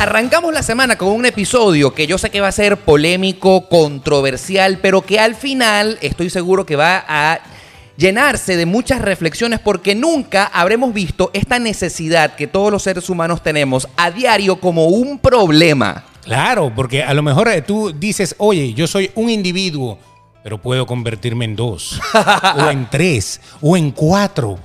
Arrancamos la semana con un episodio que yo sé que va a ser polémico, controversial, pero que al final estoy seguro que va a llenarse de muchas reflexiones porque nunca habremos visto esta necesidad que todos los seres humanos tenemos a diario como un problema. Claro, porque a lo mejor eh, tú dices, oye, yo soy un individuo, pero puedo convertirme en dos, o en tres, o en cuatro.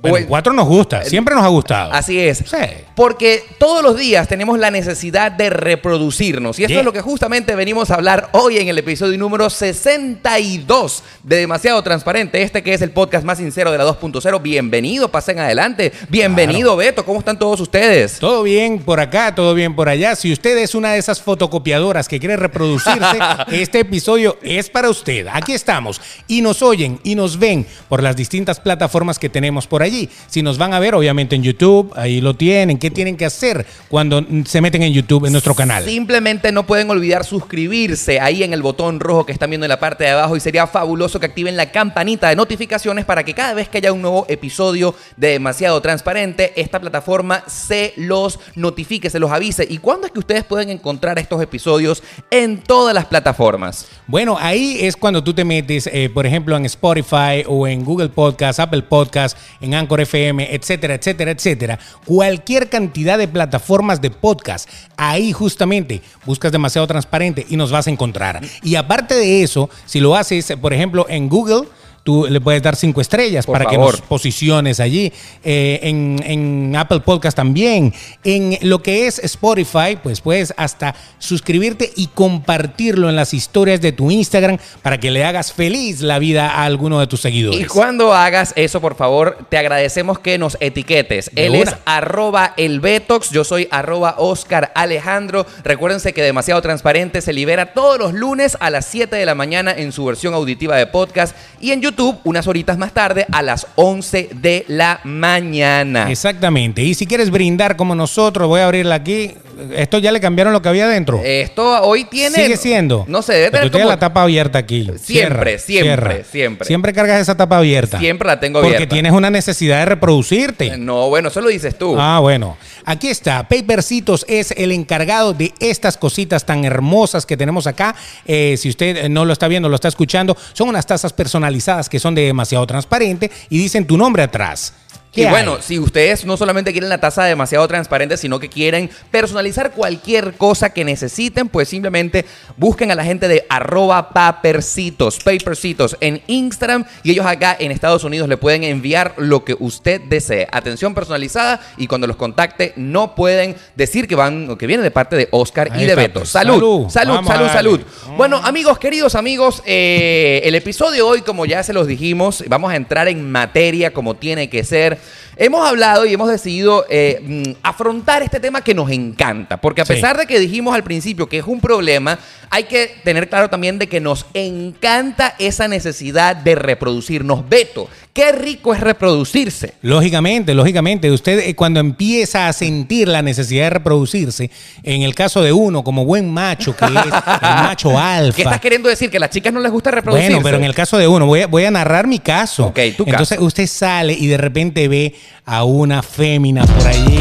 Bueno, en- cuatro nos gusta, siempre nos ha gustado. Así es. Sí. Porque todos los días tenemos la necesidad de reproducirnos. Y esto Yeah. es lo que justamente venimos a hablar hoy en el episodio número 62 de Demasiado Transparente. Este que es el podcast más sincero de la 2.0. Bienvenido, pasen adelante. Bienvenido, Beto. ¿Cómo están todos ustedes? Todo bien por acá, todo bien por allá. Si usted es una de esas fotocopiadoras que quiere reproducirse, este episodio es para usted. Aquí estamos. Y nos oyen y nos ven por las distintas plataformas que tenemos por allí. Si nos van a ver, obviamente en YouTube, ahí lo tienen. ¿Qué tienen que hacer cuando se meten en YouTube, en nuestro canal? Simplemente no pueden olvidar suscribirse ahí en el botón rojo que están viendo en la parte de abajo y sería fabuloso que activen la campanita de notificaciones para que cada vez que haya un nuevo episodio de Demasiado Transparente, esta plataforma se los notifique, se los avise. ¿Y cuándo es que ustedes pueden encontrar estos episodios en todas las plataformas? Bueno, ahí es cuando tú te metes, eh, por ejemplo, en Spotify o en Google Podcast, Apple Podcast, en Anchor FM, etcétera, etcétera, etcétera. Cualquier cantidad de plataformas de podcast. Ahí justamente buscas demasiado transparente y nos vas a encontrar. Y aparte de eso, si lo haces, por ejemplo, en Google. Tú le puedes dar cinco estrellas Por para que nos posiciones allí. Eh, en, en Apple Podcast también. En lo que es Spotify, pues puedes hasta suscribirte y compartirlo en las historias de tu Instagram para que le hagas feliz la vida a alguno de tus seguidores. Y cuando hagas eso, por favor, te agradecemos que nos etiquetes. De Él es arroba el Betox, yo soy arroba Oscar Alejandro. Recuérdense que Demasiado Transparente se libera todos los lunes a las 7 de la mañana en su versión auditiva de podcast y en YouTube unas horitas más tarde a las 11 de la mañana. Exactamente. Y si quieres brindar como nosotros, voy a abrirla aquí. Esto ya le cambiaron lo que había dentro. Esto hoy tiene... Sigue siendo. No sé, debe Pero tener tú tienes la tapa abierta aquí. Siempre, Cierra, siempre, cierra. siempre. Siempre cargas esa tapa abierta. Siempre la tengo Porque abierta. tienes una necesidad de reproducirte. No, bueno, eso lo dices tú. Ah, bueno. Aquí está. Papercitos es el encargado de estas cositas tan hermosas que tenemos acá. Eh, si usted eh, no lo está viendo, lo está escuchando, son unas tazas personalizadas que son de demasiado transparente y dicen tu nombre atrás. Y bueno, si ustedes no solamente quieren la taza demasiado transparente, sino que quieren personalizar cualquier cosa que necesiten, pues simplemente busquen a la gente de arroba papercitos, papercitos en Instagram y ellos acá en Estados Unidos le pueden enviar lo que usted desee. Atención personalizada y cuando los contacte no pueden decir que van o que viene de parte de Oscar Ahí y de está, Beto. Salud, Salud. salud, salud, salud. Bueno, amigos, queridos amigos, eh, el episodio de hoy, como ya se los dijimos, vamos a entrar en materia como tiene que ser. Hemos hablado y hemos decidido eh, mm, afrontar este tema que nos encanta, porque a Sí. pesar de que dijimos al principio que es un problema, hay que tener claro también de que nos encanta esa necesidad de reproducirnos. Beto, qué rico es reproducirse. Lógicamente, lógicamente, usted eh, cuando empieza a sentir la necesidad de reproducirse, en el caso de uno como buen macho, que es el macho alfa. ¿Qué estás queriendo decir? ¿Que a las chicas no les gusta reproducirse? Bueno, pero en el caso de uno, voy a, voy a narrar mi caso. Ok, tu caso. Entonces usted sale y de repente ve a una fémina por allí,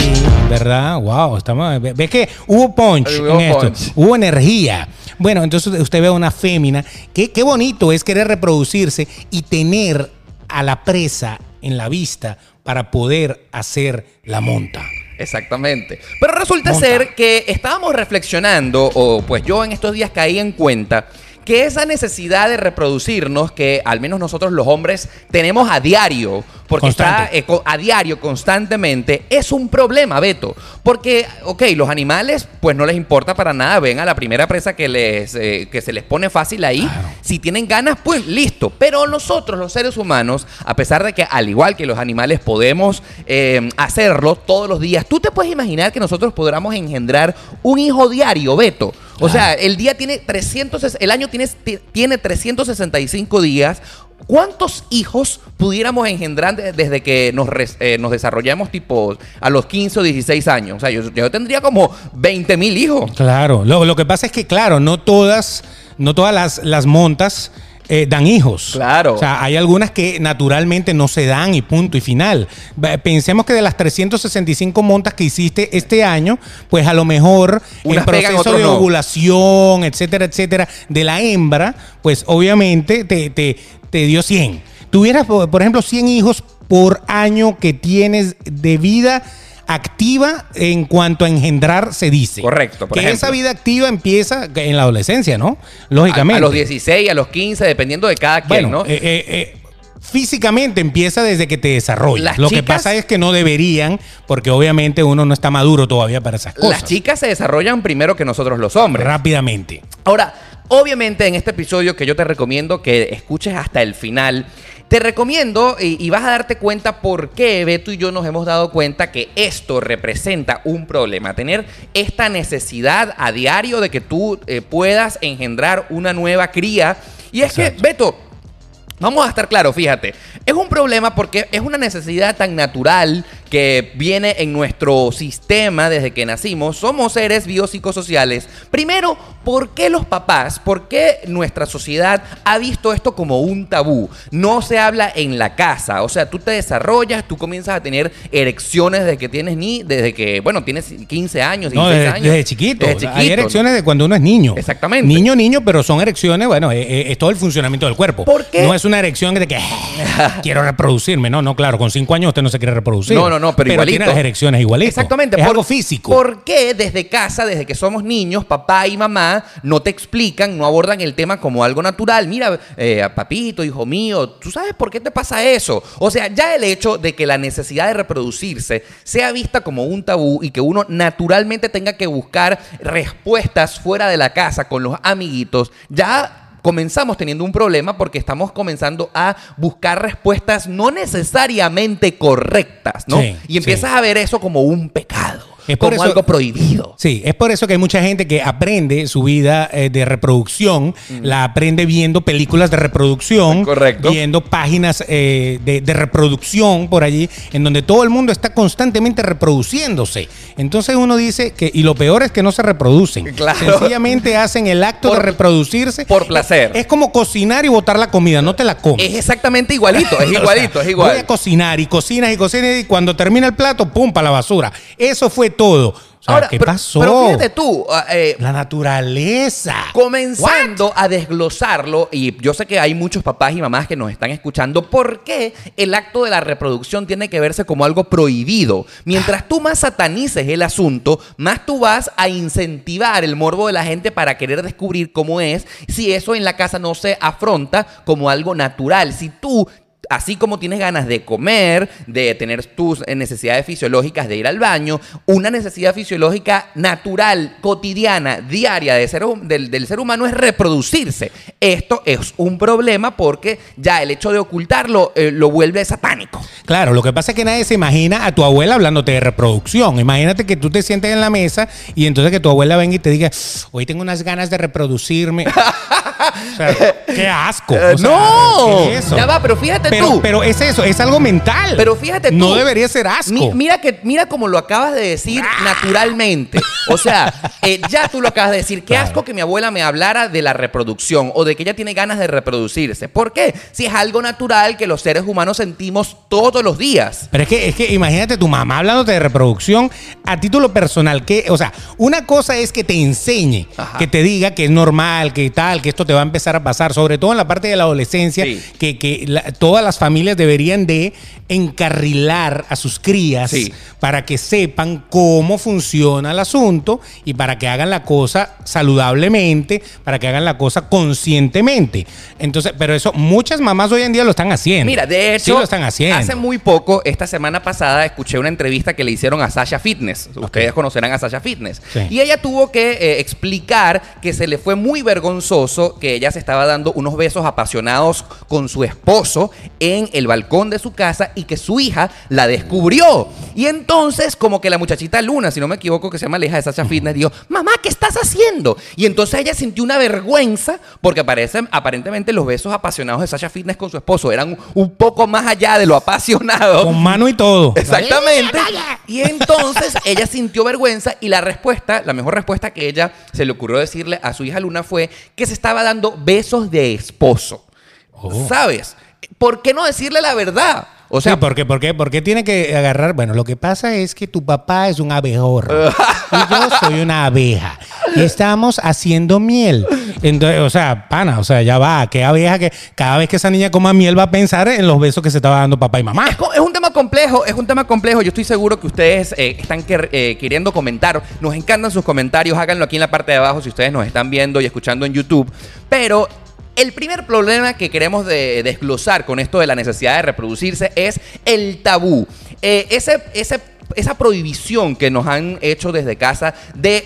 ¿verdad? Wow, estamos, ve, ve que hubo punch Hubo en esto, punch. hubo energía. Bueno, entonces usted ve a una fémina. Qué, qué bonito es querer reproducirse y tener a la presa en la vista para poder hacer la monta. Exactamente. Pero resulta Monta. ser que estábamos reflexionando, o pues yo en estos días caí en cuenta, que esa necesidad de reproducirnos, que al menos nosotros los hombres tenemos a diario, porque Constante. está eh, a diario, constantemente, es un problema, Beto. Porque, ok, los animales, pues no les importa para nada, ven a la primera presa que, les, eh, que se les pone fácil ahí. Claro. Si tienen ganas, pues listo. Pero nosotros, los seres humanos, a pesar de que al igual que los animales podemos eh, hacerlo todos los días, tú te puedes imaginar que nosotros podamos engendrar un hijo diario, Beto. O sea, el día tiene 300, el año tiene, tiene 365 días. ¿Cuántos hijos pudiéramos engendrar de- desde que nos, eh, nos desarrollamos tipo a los 15 o 16 años? O sea, yo, yo tendría como 20 mil hijos. Claro, lo, lo que pasa es que, claro, no todas, no todas las, las montas eh, dan hijos. Claro. O sea, hay algunas que naturalmente no se dan y punto y final. Pensemos que de las 365 montas que hiciste este año, pues a lo mejor Unas pegan, proceso de no. ovulación, etcétera, etcétera, de la hembra, pues obviamente te, te, te dio 100. Tuvieras, por por ejemplo, 100 hijos por año que tienes de vida activa en cuanto a engendrar se dice. Correcto, por que ejemplo. esa vida activa empieza en la adolescencia, ¿no? Lógicamente. A, a los 16, a los 15, dependiendo de cada quien, Bueno, ¿no? eh, eh, eh, físicamente empieza desde que te desarrollas. Las Lo que pasa es que no deberían, porque obviamente uno no está maduro todavía para esas cosas. Las chicas se desarrollan primero que nosotros los hombres. Rápidamente. Ahora, obviamente en este episodio que yo te recomiendo que escuches hasta el final, te recomiendo y, y vas a darte cuenta por qué Beto y yo nos hemos dado cuenta que esto representa un problema. Tener esta necesidad a diario de que tú eh, puedas engendrar una nueva cría. Y es Exacto. que, Beto, Vamos a estar claros, fíjate. Es un problema porque es una necesidad tan natural que viene en nuestro sistema desde que nacimos. Somos seres biopsicosociales. Primero, ¿por qué los papás, por qué nuestra sociedad ha visto esto como un tabú? No se habla en la casa. O sea, tú te desarrollas, tú comienzas a tener erecciones desde que tienes ni, desde que, bueno, tienes 15 años, 16 No, desde, años. desde chiquito. Desde O sea, Hay chiquito. erecciones de cuando uno es niño. Exactamente. Niño, niño, pero son erecciones, bueno, eh, eh, es todo el funcionamiento del cuerpo. ¿Por qué? No es una erección de que quiero reproducirme. No, no, claro, con cinco años usted no se quiere reproducir. No, no, no, pero igualito. tiene las erecciones igualito. Exactamente. Es por- algo físico. ¿Por qué desde casa, desde que somos niños, papá y mamá no te explican, no abordan el tema como algo natural? Mira, eh, papito, hijo mío, ¿tú sabes por qué te pasa eso? O sea, ya el hecho de que la necesidad de reproducirse sea vista como un tabú y que uno naturalmente tenga que buscar respuestas fuera de la casa con los amiguitos, ya comenzamos teniendo un problema porque estamos comenzando a buscar respuestas no necesariamente correctas, ¿no? Sí, y empiezas a ver eso como un pecado, Es por como eso- algo prohibido. Sí, es por eso que hay mucha gente que aprende su vida eh, de reproducción, la aprende viendo películas de reproducción, Correcto. viendo páginas eh, de, de reproducción por allí, en donde todo el mundo está constantemente reproduciéndose. Entonces uno dice que, y lo peor es que no se reproducen. Claro. Sencillamente hacen el acto Por- de reproducirse. por placer. Es, como cocinar y botar la comida, no te la comes. Es exactamente igualito, es O sea, igualito, es Voy igual. a cocinar y cocinas y cocinas y cuando termina el plato, pum, para la basura. Eso fue todo. O sea, Ahora, ¿qué pero- pasó? Pero fíjate tú, ah, eh, La naturaleza. comenzando a desglosarlo, y yo sé que hay muchos papás y mamás que nos están escuchando, ¿por qué el acto de la reproducción tiene que verse como algo prohibido? Mientras tú más satanices el asunto, más tú vas a incentivar el morbo de la gente para querer descubrir cómo es, si eso en la casa no se afronta como algo natural. Si tú Así como tienes ganas de comer, de tener tus necesidades fisiológicas, de ir al baño, una necesidad fisiológica natural, cotidiana, diaria de ser del ser humano es reproducirse. Esto es un problema porque ya el hecho de ocultarlo eh, lo vuelve satánico. Claro, lo que pasa es que nadie se imagina a tu abuela hablándote de reproducción. Imagínate que tú te sientes en la mesa y entonces que tu abuela venga y te diga, hoy tengo unas ganas de reproducirme. O sea, qué asco. Eh, O sea, no, ¿qué es eso? ya va, pero fíjate pero, tú. pero es eso, es algo mental. Pero fíjate tú. No debería ser asco. Mi- mira que mira como lo acabas de decir naturalmente. O sea, eh, ya tú lo acabas de decir. Qué Claro. asco que mi abuela me hablara de la reproducción o de que ella tiene ganas de reproducirse. ¿Por qué? Si es algo natural que los seres humanos sentimos todos los días. Pero es que, es que imagínate tu mamá hablándote de reproducción a título personal. Que, o sea, una cosa es que te enseñe, Ajá. que te diga que es normal, que tal, que esto te va a empezar a pasar, sobre todo en la parte de la adolescencia, Sí. que, que la- todas las familias deberían de encarrilar a sus crías Sí. para que sepan cómo funciona el asunto y para que hagan la cosa saludablemente, para que hagan la cosa conscientemente. Entonces, pero eso muchas mamás hoy en día lo están haciendo. Mira, de hecho, sí lo están haciendo. hace muy poco, esta semana pasada, escuché una entrevista que le hicieron a Sasha Fitness. Ustedes conocerán a Sasha Fitness. Y ella tuvo que eh, explicar que se le fue muy vergonzoso que ella se estaba dando unos besos apasionados con su esposo en el balcón de su casa y que su hija la descubrió. Y entonces, como que la muchachita Luna, si no me equivoco, que se llama la hija de Sasha Fitness, dijo, mamá, ¿qué estás haciendo? Y entonces ella sintió una vergüenza porque aparece, aparentemente los besos apasionados de Sasha Fitness con su esposo eran un poco más allá de lo apasionado. Con mano y todo. Exactamente. Y entonces ella sintió vergüenza y la respuesta, la mejor respuesta que ella se le ocurrió decirle a su hija Luna fue que se estaba dando besos de esposo. Oh. ¿Sabes? ¿Por qué no decirle la verdad? O sea, sí, ¿por qué? ¿Por qué? ¿Por qué tiene que agarrar? Bueno, lo que pasa es que tu papá es un abejorro y yo soy una abeja. Y estamos haciendo miel. Entonces, o sea, pana, o sea, ya va. ¿Qué abeja que cada vez que esa niña coma miel va a pensar en los besos que se estaba dando papá y mamá? Es, un tema complejo, es un tema complejo. Yo estoy seguro que ustedes eh, están eh, queriendo comentar. Nos encantan sus comentarios. Háganlo aquí en la parte de abajo si ustedes nos están viendo y escuchando en YouTube. Pero el primer problema que queremos de- desglosar con esto de la necesidad de reproducirse es el tabú. Eh, esa prohibición que nos han hecho desde casa de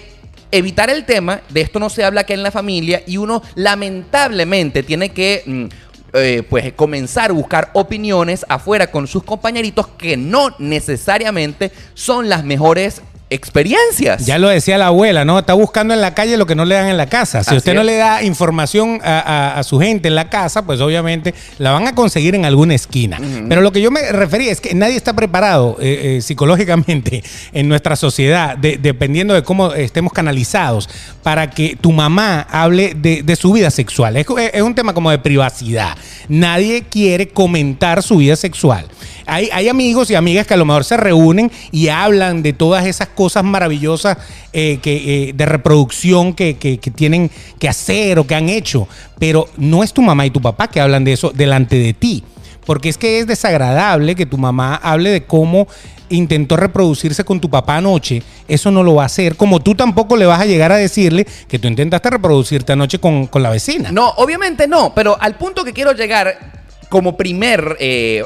evitar el tema, de esto no se habla aquí en la familia y uno lamentablemente tiene que mm, eh, pues comenzar a buscar opiniones afuera con sus compañeritos que no necesariamente son las mejores experiencias. Ya lo decía la abuela, ¿no? Está buscando en la calle lo que no le dan en la casa. Si Así usted no le da información a, a- a su gente en la casa, pues obviamente la van a conseguir en alguna esquina. Pero lo que yo me refería es que nadie está preparado eh, eh, psicológicamente en nuestra sociedad, de- dependiendo de cómo estemos canalizados, para que tu mamá hable de, de su vida sexual. Es, es un tema como de privacidad. Nadie quiere comentar su vida sexual. Hay, amigos y amigas que a lo mejor se reúnen y hablan de todas esas cosas maravillosas eh, que, eh, de reproducción que tienen que hacer o que han hecho, pero no es tu mamá y tu papá que hablan de eso delante de ti. Porque es que es desagradable que tu mamá hable de cómo intentó reproducirse con tu papá anoche. Eso no lo va a hacer. Como tú tampoco le vas a llegar a decirle que tú intentaste reproducirte anoche con, con la vecina. No, obviamente no, pero al punto que quiero llegar como primer eh,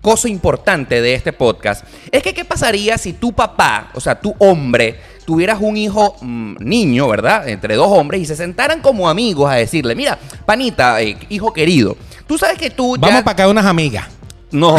cosa importante de este podcast es que qué pasaría si tu papá, o sea, tu hombre, tuvieras un hijo mm, niño, ¿verdad? Entre dos hombres y se sentaran como amigos a decirle, mira, panita, eh, hijo querido, tú sabes que tú... ya- Vamos para acá unas amigas. No.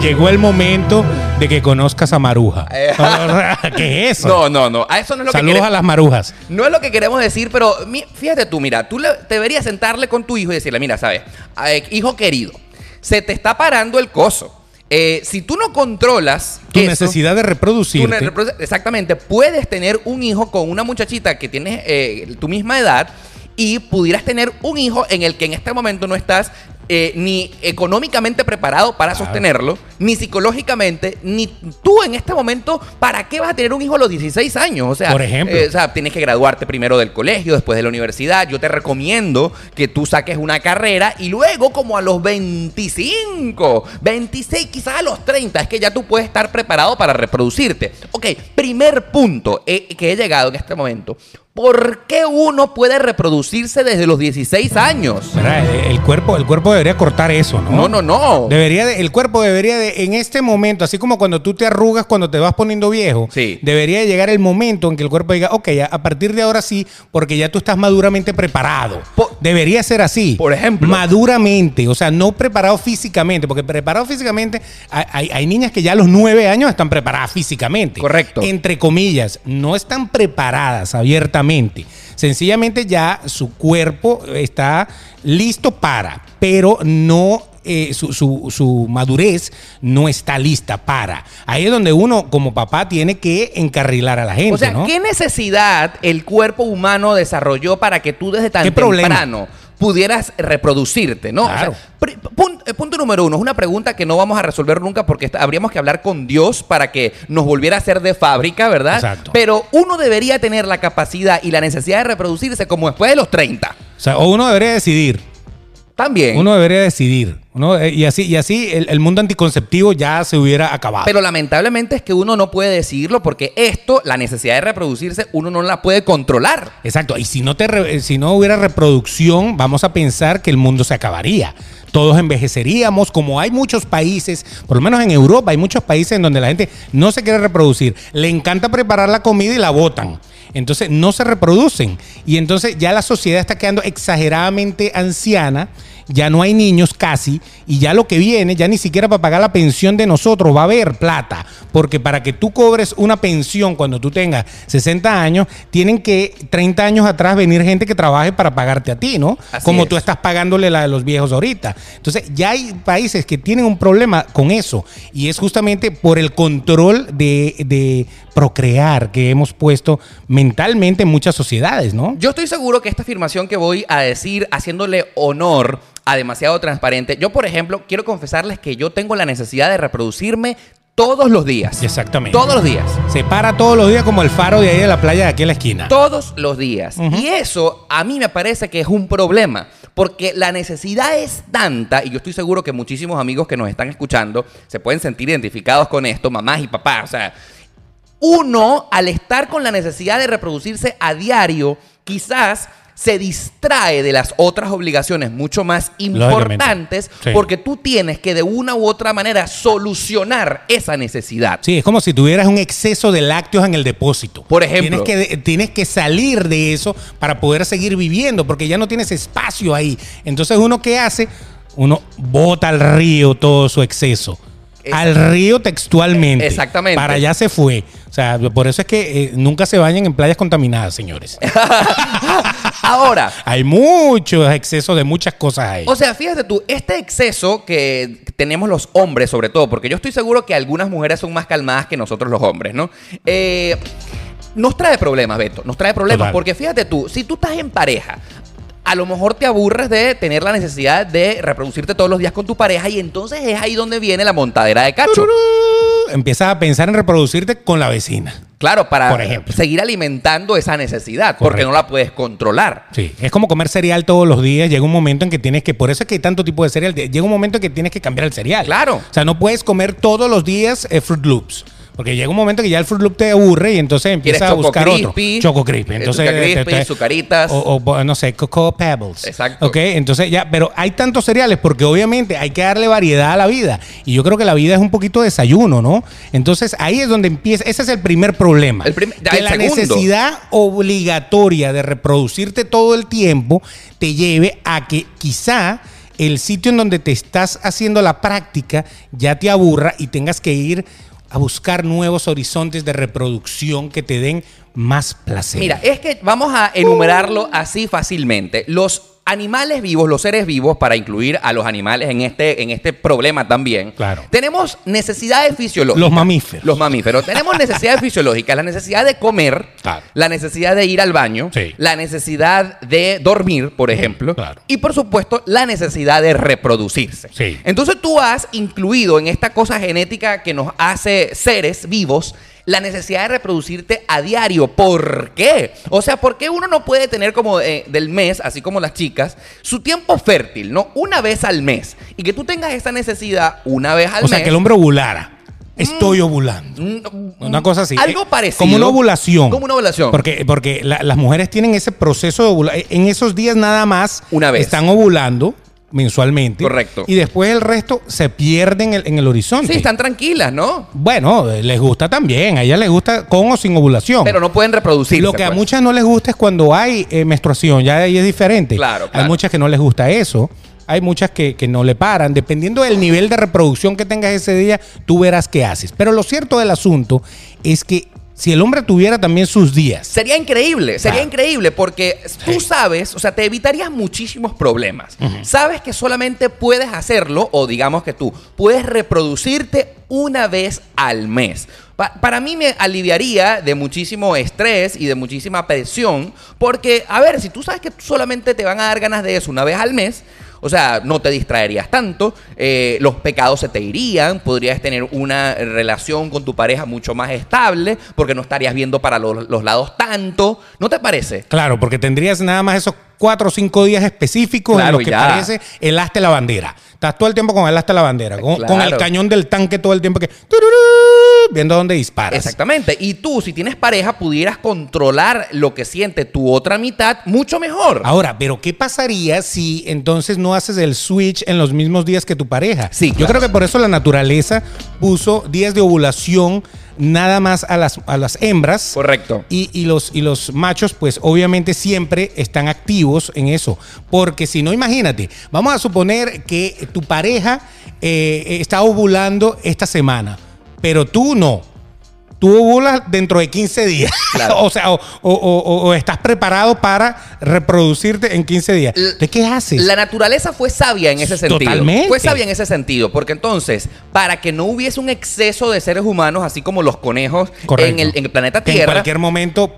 Llegó el momento de que conozcas a Maruja. ¿Qué es eso? no, no, no. A eso no es lo que Saludos queremos. a las marujas. No es lo que queremos decir, pero mi- fíjate tú, mira, tú le- deberías sentarle con tu hijo y decirle, mira, sabes, Eh, hijo querido, se te está parando el coso. Eh, si tú no controlas Tu eso, necesidad de tú reproducirte. ne- reprodu- exactamente, puedes tener un hijo con una muchachita que tiene eh, tu misma edad y pudieras tener un hijo en el que en este momento no estás eh, ni económicamente preparado para Claro. sostenerlo, ni psicológicamente, ni tú en este momento, ¿para qué vas a tener un hijo a los 16 años? O sea, Por ejemplo. eh, o sea, tienes que graduarte primero del colegio, después de la universidad. Yo te recomiendo que tú saques una carrera y luego como a los 25, 26, quizás a los 30, es que ya tú puedes estar preparado para reproducirte. Ok, primer punto eh, que he llegado en este momento. ¿Por qué uno puede reproducirse desde los 16 años? El cuerpo, el cuerpo debería cortar eso, ¿no? No, no, no. Debería de- el cuerpo debería de, en este momento, así como cuando tú te arrugas cuando te vas poniendo viejo, Sí. debería de llegar el momento en que el cuerpo diga, ok, a, a partir de ahora sí, porque ya tú estás maduramente preparado. Por- debería ser así. Por ejemplo. Maduramente, o sea, no preparado físicamente, porque preparado físicamente, hay, hay- niñas que ya a los nueve años están preparadas físicamente. Correcto. Entre comillas, no están preparadas abiertamente. Sencillamente ya su cuerpo está listo para, pero no eh, su, su- su madurez no está lista para. Ahí es donde uno como papá tiene que encarrilar a la gente, O sea, ¿no? ¿qué necesidad el cuerpo humano desarrolló para que tú desde tan ¿Qué problema? Pudieras reproducirte, ¿no? O sea, Claro. pri- pun- eh, punto número uno, es una pregunta que no vamos a resolver nunca porque habríamos que hablar con Dios para que nos volviera a ser de fábrica, ¿verdad? Exacto. Pero uno debería tener la capacidad y la necesidad de reproducirse como después de los 30. O sea, o uno debería decidir. También. Uno debería decidir. Uno, eh, y así, y así el, el mundo anticonceptivo ya se hubiera acabado. Pero lamentablemente es que uno no puede decidirlo porque esto, la necesidad de reproducirse, uno no la puede controlar. Exacto, y si no, te re- si no hubiera reproducción, vamos a pensar que el mundo se acabaría. Todos envejeceríamos, como hay muchos países, por lo menos en Europa, hay muchos países en donde la gente no se quiere reproducir. Le encanta preparar la comida y la botan. Entonces no se reproducen. Y entonces ya la sociedad está quedando exageradamente anciana. Ya no hay niños casi. Y ya lo que viene, ya ni siquiera para pagar la pensión de nosotros va a haber plata. Porque para que tú cobres una pensión cuando tú tengas 60 años, tienen que 30 años atrás venir gente que trabaje para pagarte a ti, ¿no? Así Como es. tú estás pagándole la de los viejos ahorita. Entonces, ya hay países que tienen un problema con eso. Y es justamente por el control de, de procrear que hemos puesto mentalmente en muchas sociedades, ¿no? Yo estoy seguro que esta afirmación que voy a decir, haciéndole honor a demasiado transparente, yo por ejemplo quiero confesarles que yo tengo la necesidad de reproducirme todos los días. Exactamente. Todos los días. Se para todos los días como el faro de ahí de la playa de aquí a la esquina. Todos los días. Y eso a mí me parece que es un problema, porque la necesidad es tanta, y yo estoy seguro que muchísimos amigos que nos están escuchando se pueden sentir identificados con esto, mamás y papás. O sea, uno, al estar con la necesidad de reproducirse a diario, quizás se distrae de las otras obligaciones mucho más importantes Sí. porque tú tienes que de una u otra manera solucionar esa necesidad. Sí, es como si tuvieras un exceso de lácteos en el depósito. Por ejemplo. Tienes que, tienes que salir de eso para poder seguir viviendo, porque ya no tienes espacio ahí. Entonces, ¿uno qué hace? Uno bota al río todo su exceso. Al río textualmente. Exactamente. Para allá se fue. O sea, por eso es que eh, nunca se bañen en playas contaminadas, señores. Ahora, Hay muchos excesos de muchas cosas ahí. O sea, fíjate tú, este exceso que tenemos los hombres, sobre todo, porque yo estoy seguro que algunas mujeres son más calmadas que nosotros los hombres, ¿no? Eh, nos trae problemas, Beto, nos trae problemas, Total. porque fíjate tú, si tú estás en pareja, a lo mejor te aburres de tener la necesidad de reproducirte todos los días con tu pareja y entonces es ahí donde viene la montadera de cacho. Empiezas a pensar en reproducirte con la vecina. Claro, para Por ejemplo. seguir alimentando esa necesidad, porque no la puedes controlar. Sí, es como comer cereal todos los días. Llega un momento en que tienes que, por eso es que hay tanto tipo de cereal. Llega un momento en que tienes que cambiar el cereal. Claro. O sea, no puedes comer todos los días eh, Fruit Loops. Porque llega un momento que ya el Fruit Loop te aburre y entonces empiezas a buscar Crispy, otro. Choco Crispy. Entonces, Crispy, te- te- Zucaritas. O, o, no sé, Cocoa Pebbles. Exacto. Ok, entonces ya, pero hay tantos cereales porque obviamente hay que darle variedad a la vida. Y yo creo que la vida es un poquito desayuno, ¿no? Entonces ahí es donde empieza, ese es el primer problema. El prim- que el la segundo. necesidad obligatoria de reproducirte todo el tiempo te lleve a que quizá el sitio en donde te estás haciendo la práctica ya te aburra y tengas que ir a buscar nuevos horizontes de reproducción que te den más placer. Mira, es que vamos a enumerarlo así fácilmente. Los animales vivos, los seres vivos, para incluir a los animales en este, en este problema también, Claro. tenemos necesidades fisiológicas. Los mamíferos. Los mamíferos. tenemos necesidades fisiológicas, la necesidad de comer, Claro. la necesidad de ir al baño, Sí. la necesidad de dormir, por ejemplo, Claro. y por supuesto la necesidad de reproducirse. Sí. Entonces tú has incluido en esta cosa genética que nos hace seres vivos la necesidad de reproducirte a diario. ¿Por qué? O sea, ¿por qué uno no puede tener como eh, del mes, así como las chicas, su tiempo fértil, ¿no? Una vez al mes. Y que tú tengas esa necesidad una vez al o sea, mes. que el hombre ovulara. Estoy ovulando. Mm, Una cosa así. Algo Eh, parecido. Como una ovulación. Como una ovulación. Porque, porque la- las mujeres tienen ese proceso de ovulación. En esos días nada más Una vez. están ovulando mensualmente. Correcto. Y después el resto se pierde en el, en el horizonte. Sí, están tranquilas, ¿no? Bueno, les gusta también. A ellas les gusta con o sin ovulación. Pero no pueden reproducirse. Lo que a pues. muchas no les gusta es cuando hay eh, menstruación, ya ahí es diferente. Claro, Hay muchas que no les gusta eso. Hay muchas que, que no le paran. Dependiendo del nivel de reproducción que tengas ese día, tú verás qué haces. Pero lo cierto del asunto es que si el hombre tuviera también sus días, Sería increíble, sería Claro. increíble porque tú sabes, o sea, te evitarías muchísimos problemas. Sabes que solamente puedes hacerlo, o digamos que tú puedes reproducirte una vez al mes. Pa- para mí me aliviaría de muchísimo estrés y de muchísima presión, porque, a ver, si tú sabes que solamente te van a dar ganas de eso una vez al mes, o sea, no te distraerías tanto, eh, los pecados se te irían, podrías tener una relación con tu pareja mucho más estable, porque no estarías viendo para los, los lados tanto. ¿No te parece? claro, porque tendrías nada más esos cuatro o cinco días específicos Claro, en los que ya. parece el asta de la bandera. Estás todo el tiempo con el asta de la bandera, con, con el cañón del tanque todo el tiempo que... tururú, Viendo dónde disparas. Exactamente. Y tú, si tienes pareja, pudieras controlar lo que siente tu otra mitad mucho mejor. Ahora, pero ¿qué pasaría si entonces no haces el switch en los mismos días que tu pareja? Sí, Yo claro. creo que por eso la naturaleza puso días de ovulación nada más a las, a las hembras. Correcto. Y, y los, y los machos, pues obviamente siempre están activos en eso. Porque si no, imagínate, vamos a suponer que tu pareja eh, está ovulando esta semana, pero tú no. tú ovulas dentro de 15 días. Claro. o sea, o, o- o- o estás preparado para reproducirte en 15 días. Entonces, ¿qué haces? La naturaleza fue sabia en ese sentido. Totalmente. Fue sabia en ese sentido, porque entonces, para que no hubiese un exceso de seres humanos, así como los conejos en el, en el planeta Que En Tierra, cualquier momento,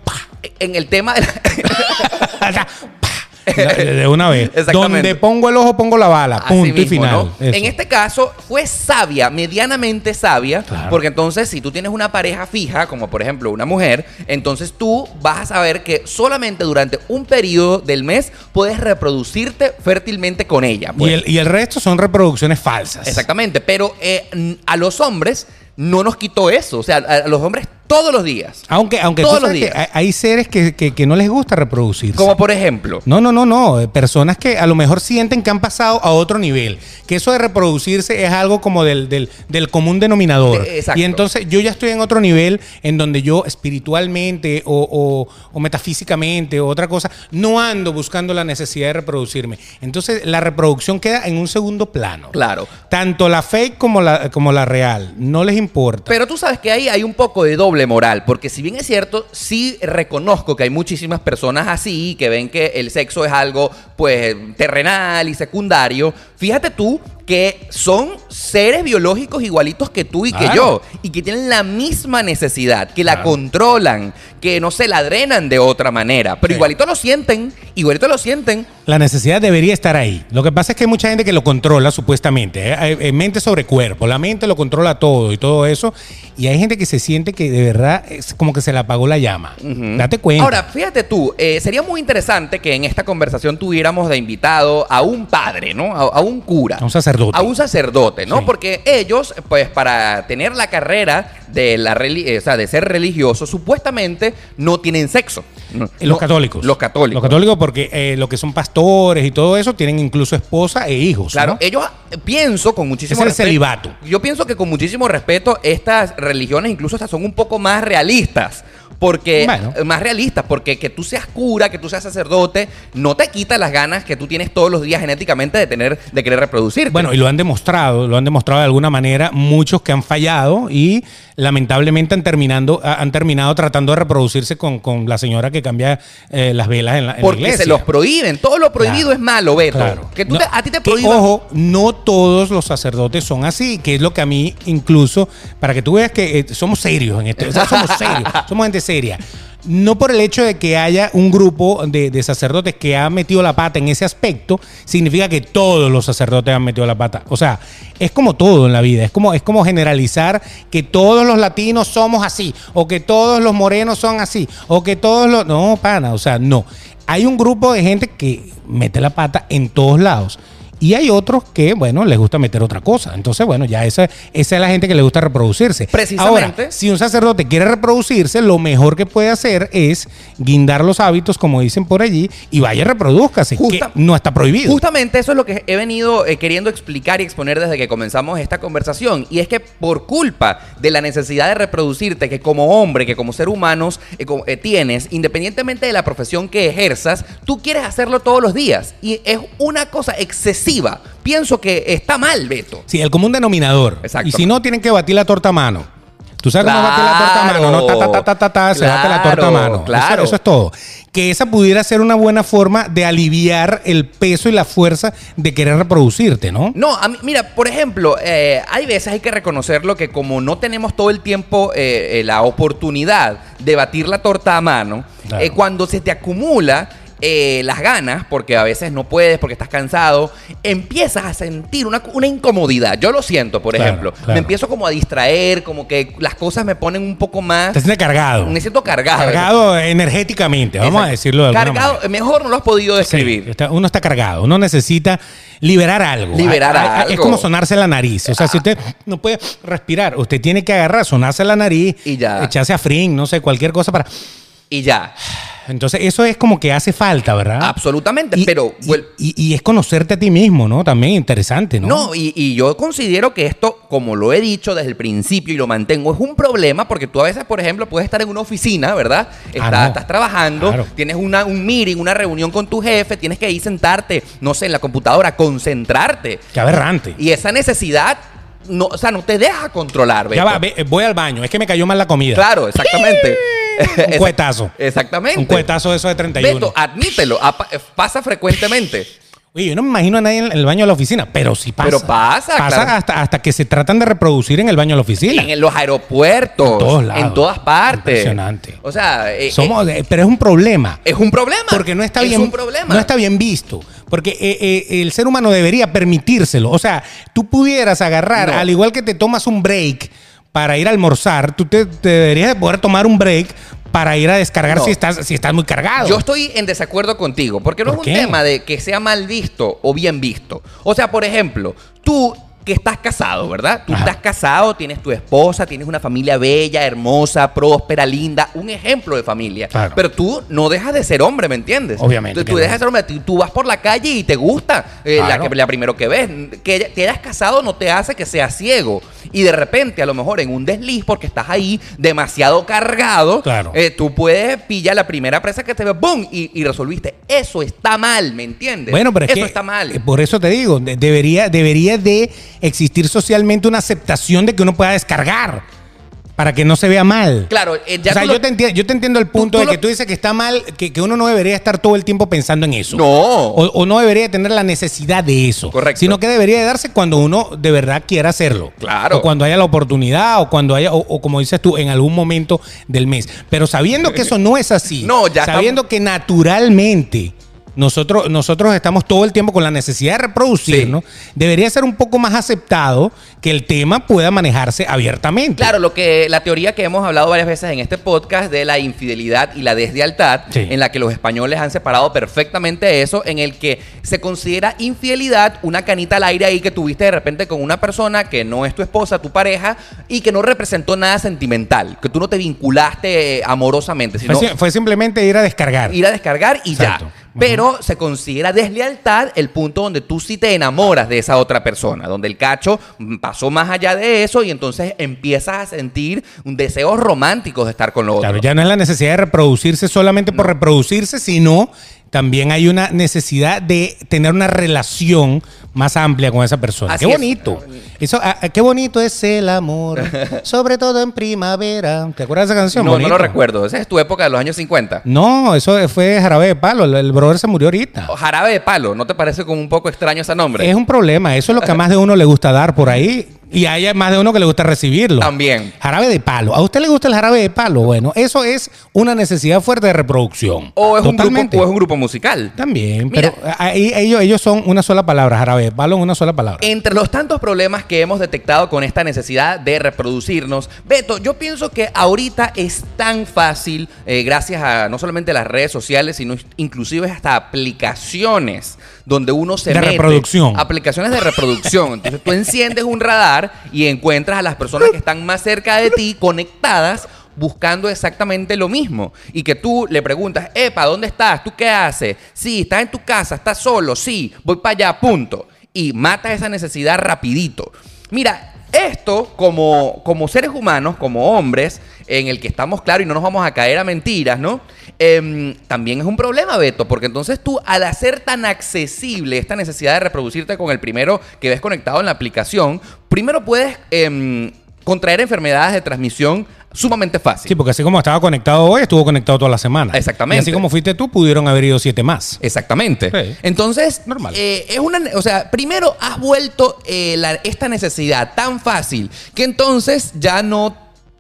en el tema de la- de una vez. Exactamente. Donde pongo el ojo, pongo la bala. Así Punto y final. En este caso fue sabia, medianamente sabia, Claro. porque entonces si tú tienes una pareja fija, como por ejemplo una mujer, entonces tú vas a saber que solamente durante un periodo del mes puedes reproducirte fértilmente con ella. y, pues. el, y el resto son reproducciones falsas. Exactamente, pero eh, a los hombres no nos quitó eso, o sea, a, a los hombres todos los días. Aunque, aunque Todos los sabes días. hay, hay seres que, que- que no les gusta reproducirse. Como por ejemplo, No, no, no, no. Personas que a lo mejor sienten que han pasado a otro nivel. Que eso de reproducirse es algo como del, del, del común denominador. Eh, exacto. Y entonces yo ya estoy en otro nivel en donde yo espiritualmente o, o- o metafísicamente o otra cosa, no ando buscando la necesidad de reproducirme. Entonces la reproducción queda en un segundo plano. claro. Tanto la fake como la, como la real. No les importa. Pero tú sabes que ahí hay un poco de doble moral, porque si bien es cierto, sí reconozco que hay muchísimas personas así que ven que el sexo es algo pues terrenal y secundario. Fíjate tú que son seres biológicos igualitos que tú y que Claro. yo y que tienen la misma necesidad, que la Claro. controlan, que no se la drenan de otra manera, pero Sí. igualito lo sienten, igualito lo sienten. La necesidad debería estar ahí. Lo que pasa es que hay mucha gente que lo controla supuestamente. ¿eh? Mente sobre cuerpo. La mente lo controla todo y todo eso. Y hay gente que se siente que de verdad es como que se le apagó la llama. Date cuenta. Ahora, fíjate tú, eh, sería muy interesante que en esta conversación tuviéramos de invitado a un padre, ¿no? A, a un cura. A un sacerdote. A un sacerdote, ¿no? Sí. Porque ellos, pues, para tener la carrera de la eh, o sea, de ser religioso, supuestamente no tienen sexo. No- los no- católicos. Los católicos. Los católicos porque eh, lo que son pastores y todo eso tienen incluso esposa e hijos. Claro, ¿no? ellos eh, pienso con muchísimo Es el respeto- celibato. Yo pienso que con muchísimo respeto estas religiones incluso estas son un poco más realistas. Porque Bueno. eh, más realistas, porque que tú seas cura, que tú seas sacerdote, no te quita las ganas que tú tienes todos los días genéticamente de tener, de querer reproducirte. Bueno, y lo han demostrado, lo han demostrado de alguna manera muchos que han fallado y lamentablemente han, terminando, ha- han terminado tratando de reproducirse con, con la señora que cambia eh, las velas en la, en la porque iglesia. se los prohíben. Todo lo prohibido Claro, es malo, Beto. Claro. Que tú No, te- a ti te que, prohíban. Ojo, no todos los sacerdotes son así, que es lo que a mí incluso, para que tú veas que eh, somos serios en esto, o sea, somos serios, somos gente seria. No por el hecho de que haya un grupo de, sacerdotes que ha metido la pata en ese aspecto, significa que todos los sacerdotes han metido la pata. O sea, es como todo en la vida, es como, es como generalizar que todos los latinos somos así, o que todos los morenos son así, o que todos los... No, pana, o sea, no. Hay un grupo de gente que mete la pata en todos lados. Y hay otros que, bueno, les gusta meter otra cosa. Entonces, bueno, ya esa, esa es la gente que le gusta reproducirse. Precisamente. Ahora, si un sacerdote quiere reproducirse, lo mejor que puede hacer es guindar los hábitos, como dicen por allí, y vaya reproduzcase, Justa- que no está prohibido. Justamente eso es lo que he venido eh, queriendo explicar y exponer desde que comenzamos esta conversación. Y es que por culpa de la necesidad de reproducirte que como hombre, que como ser humanos eh, eh, tienes, independientemente de la profesión que ejerzas, tú quieres hacerlo todos los días. Y es una cosa excesiva. Pienso que está mal, Beto. Sí, el común denominador. Exacto. Y si no, tienen que batir la torta a mano. ¿Tú sabes cómo batir la torta a mano? No, ta, ta, ta, ta, ta, ta, se bate la torta a mano. Claro. Eso, es todo. Que esa pudiera ser una buena forma de aliviar el peso y la fuerza de querer reproducirte, ¿no? No, a mí- mira, por ejemplo, eh, hay veces hay que reconocerlo que como no tenemos todo el tiempo eh, eh, la oportunidad de batir la torta a mano, Claro. cuando se te acumula eh, las ganas, porque a veces no puedes, porque estás cansado, empiezas a sentir una, una incomodidad. Yo lo siento, por Claro, ejemplo. claro. Me empiezo como a distraer, como que las cosas me ponen un poco más... Te sientes cargado. Me siento cargado. Cargado energéticamente, vamos a decirlo de Cargado, manera. mejor no lo has podido describir. Sí, está- uno está cargado, uno necesita liberar algo. Liberar Hay- hay- Es algo. como sonarse la nariz. O sea, si usted no puede respirar, usted tiene que agarrar, sonarse la nariz, Y ya. echarse a frin, no sé, cualquier cosa para. Y ya. Entonces, eso es como que hace falta, ¿verdad? Absolutamente. Y- pero... y- y, y es conocerte a ti mismo, ¿no? También interesante, ¿no? No, y, y yo considero que esto, como lo he dicho desde el principio y lo mantengo, es un problema porque tú a veces, por ejemplo, puedes estar en una oficina, ¿verdad? Estás, no. estás trabajando, Claro. tienes una, un meeting, una reunión con tu jefe, tienes que ir sentarte, no sé, en la computadora, concentrarte. Qué aberrante. Y esa necesidad no, o sea, no te deja controlar, Beto. Ya va, ve, voy al baño. Es que me cayó mal la comida. Claro, exactamente. Un cuetazo. Exactamente. Un cuetazo de eso de 31. Beto, admítelo, pasa frecuentemente. Oye, yo no me imagino a nadie en el baño de la oficina, pero sí pasa. Pero pasa, Pasa claro. hasta, hasta que se tratan de reproducir en el baño de la oficina. En los aeropuertos, En todos lados. en todas partes. Impresionante. O sea, eh, Somos, eh, pero es un problema. es un problema. Porque no está es bien. un problema. No está bien visto. Porque eh, el ser humano debería permitírselo. O sea, tú pudieras agarrar, No. al igual que te tomas un break para ir a almorzar, tú te, te deberías de poder tomar un break para ir a descargar No. si estás, si estás muy cargado. Yo estoy en desacuerdo contigo, porque no es ¿Por un qué? tema de que sea mal visto o bien visto. O sea, por ejemplo, tú que estás casado, ¿verdad? Tú Ajá. estás casado, tienes tu esposa, tienes una familia bella, hermosa, próspera, linda, un ejemplo de familia. Claro. Pero tú no dejas de ser hombre, ¿me entiendes? Obviamente Tú, dejas de ser hombre, tú, tú vas por la calle y te gusta eh, la, que, la primero que ves. Que te hayas casado no te hace que seas ciego. Y de repente, a lo mejor en un desliz, porque estás ahí demasiado cargado, Claro. eh, tú puedes pillar la primera presa que te ve, ¡boom! Y, y resolviste. Eso está mal, ¿me entiendes? Bueno, pero es Eso que está mal. eh, Por eso te digo, de- debería, debería de existir socialmente una aceptación de que uno pueda descargar para que no se vea mal. Claro, eh, ya o sea, yo, lo- te entiendo, yo te entiendo el punto tú de lo- que tú dices que está mal, que, que uno no debería estar todo el tiempo pensando en eso. No. O, o no debería tener la necesidad de eso. Correcto. Sino que debería de darse cuando uno de verdad quiera hacerlo. Claro. O cuando haya la oportunidad, o cuando haya, o, o como dices tú, en algún momento del mes. Pero sabiendo que eso no es así. No, ya Sabiendo que naturalmente. Nosotros, nosotros estamos todo el tiempo con la necesidad de reproducirnos. Debería ser un poco más aceptado que el tema pueda manejarse abiertamente. Claro, lo que la teoría que hemos hablado varias veces en este podcast de la infidelidad y la deslealtad, Sí. en la que los españoles han separado perfectamente eso, en el que se considera infidelidad una canita al aire ahí que tuviste de repente con una persona que no es tu esposa, tu pareja, y que no representó nada sentimental, que tú no te vinculaste eh, amorosamente, sino si- fue simplemente ir a descargar. ir a descargar y Exacto. ya. Pero se considera deslealtad el punto donde tú sí te enamoras de esa otra persona, donde el cacho mm, pasó más allá de eso y entonces empiezas a sentir un deseos románticos de estar con lo Claro, ya no es la necesidad de reproducirse solamente por reproducirse, sino también hay una necesidad de tener una relación más amplia con esa persona. Así qué es. bonito. Eso, ah, ah, qué bonito es el amor, sobre todo en primavera. ¿Te acuerdas de esa canción? No, no Bonito. lo recuerdo. Esa es tu época de los años 50. No, eso fue Jarabe de Palo. El, el brother se murió ahorita. O Jarabe de palo, ¿no te parece como un poco extraño ese nombre? Es un problema. Eso es lo que a más de uno le gusta dar por ahí. Y hay más de uno que le gusta recibirlo. También. Jarabe de palo. ¿A usted le gusta el jarabe de palo? Bueno, eso es una necesidad fuerte de reproducción. O es, un grupo, o es un grupo musical. También, Mira. pero ahí- ellos, ellos son una sola palabra, jarabe de palo, una sola palabra. Entre los tantos problemas que hemos detectado con esta necesidad de reproducirnos, Beto, yo pienso que ahorita es tan fácil, eh, gracias a no solamente las redes sociales, sino inclusive hasta aplicaciones donde uno se De mete. reproducción. Aplicaciones de reproducción. Entonces tú enciendes un radar y encuentras a las personas que están más cerca de ti conectadas buscando exactamente lo mismo. Y que tú le preguntas, Epa, ¿dónde estás? ¿Tú qué haces? Sí, estás en tu casa, estás solo, sí, voy para allá, punto. Y matas esa necesidad rapidito. Mira, esto como, como seres humanos, como hombres, en el que estamos claros y no nos vamos a caer a mentiras, ¿no? Em, también es un problema, Beto, porque entonces tú, al hacer tan accesible esta necesidad de reproducirte con el primero que ves conectado en la aplicación, primero puedes em, contraer enfermedades de transmisión sumamente fácil. Sí, porque así como estaba conectado hoy, estuvo conectado toda la semana. Exactamente. Y así como fuiste tú, pudieron haber ido siete más. Exactamente. Sí. Entonces, Normal. eh, es una, o sea, primero has vuelto eh, la- esta necesidad tan fácil que entonces ya no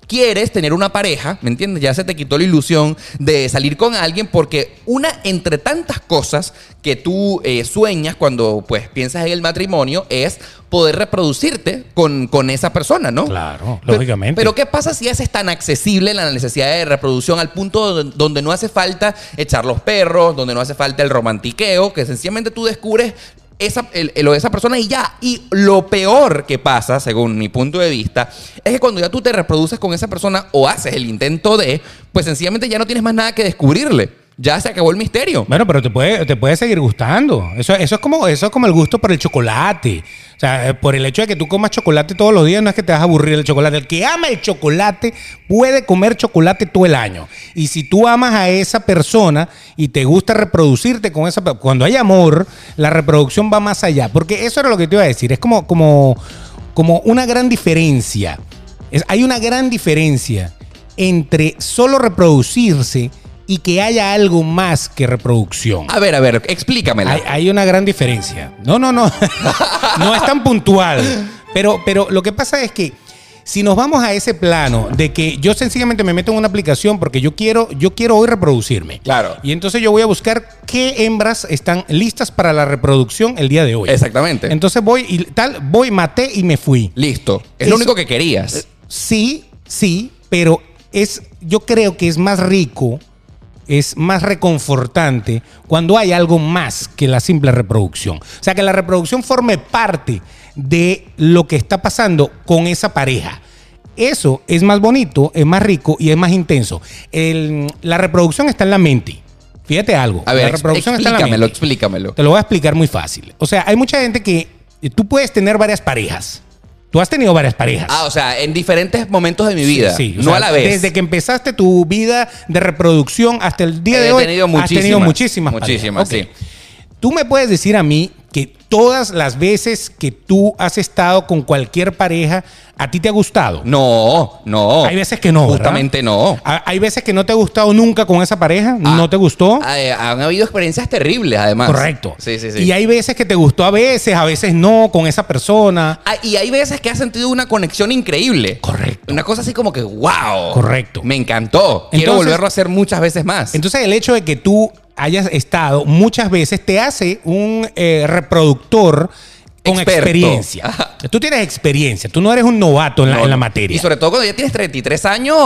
quieres tener una pareja, ¿me entiendes? Ya se te quitó la ilusión de salir con alguien porque una entre tantas cosas que tú eh, sueñas cuando pues piensas en el matrimonio es poder reproducirte con, con esa persona, ¿no? Claro, Pero- lógicamente. Pero ¿qué pasa si haces tan accesible la necesidad de reproducción al punto donde, donde no hace falta echar los perros, donde no hace falta el romantiqueo, que sencillamente tú descubres esa, el- el- lo de esa persona y ya. Y lo peor que pasa, según mi punto de vista, es que cuando ya tú te reproduces con esa persona o haces el intento de, pues sencillamente ya no tienes más nada que descubrirle. Ya se acabó el misterio. Bueno, pero te puede, te puede seguir gustando. Eso, eso, es como, eso es como el gusto por el chocolate. Eh, por el hecho de que tú comas chocolate todos los días, no es que te vas a aburrir el chocolate. El que ama el chocolate puede comer chocolate todo el año. Y si tú amas a esa persona y te gusta reproducirte con esa persona, cuando hay amor, la reproducción va más allá. Porque eso era lo que te iba a decir. Es como, como como una gran diferencia. Es- hay una gran diferencia entre solo reproducirse y que haya algo más que reproducción. A ver, a ver, explícamela. Hay, hay una gran diferencia. No, no, no. no es tan puntual. Pero, pero lo que pasa es que si nos vamos a ese plano de que yo sencillamente me meto en una aplicación porque yo quiero, yo quiero hoy reproducirme. Claro. Y entonces yo voy a buscar qué hembras están listas para la reproducción el día de hoy. Exactamente. Entonces voy y tal, voy, maté y me fui. Listo. Es Eso- lo único que querías. Sí, sí, pero es, yo creo que es más rico, es más reconfortante cuando hay algo más que la simple reproducción. O sea, que la reproducción forme parte de lo que está pasando con esa pareja. Eso es más bonito, es más rico y es más intenso. El- la reproducción está en la mente. Fíjate algo. A ver, la reproducción está en la explícamelo, mente. explícamelo. Te lo voy a explicar muy fácil. O sea, hay mucha gente que eh, tú puedes tener varias parejas. Tú has tenido varias parejas. Ah, o sea, en diferentes momentos de mi vida. Sí, o no sea, a la vez. Desde que empezaste tu vida de reproducción hasta el día He de hoy, tenido has tenido muchísimas, muchísimas. muchísimas, parejas. sí. Tú me puedes decir a mí que todas las veces que tú has estado con cualquier pareja, a ti te ha gustado. No, no. Hay veces que no, ¿verdad? Justamente no. Ha- Hay veces que no te ha gustado nunca con esa pareja, Ah, no te gustó. eh, han habido experiencias terribles, además. Correcto. Sí, sí, sí. Y hay veces que te gustó a veces, a veces no con esa persona. Ah, y hay veces que has sentido una conexión increíble. Correcto. Una cosa así como que, wow. Correcto. Me encantó. Quiero Entonces- volverlo a hacer muchas veces más. Entonces el hecho de que tú hayas estado muchas veces te hace un eh, reproductor con Experto. experiencia. Ajá. Tú tienes experiencia, tú no eres un novato en la, No, en la no. materia. Y sobre todo cuando ya tienes 33 años,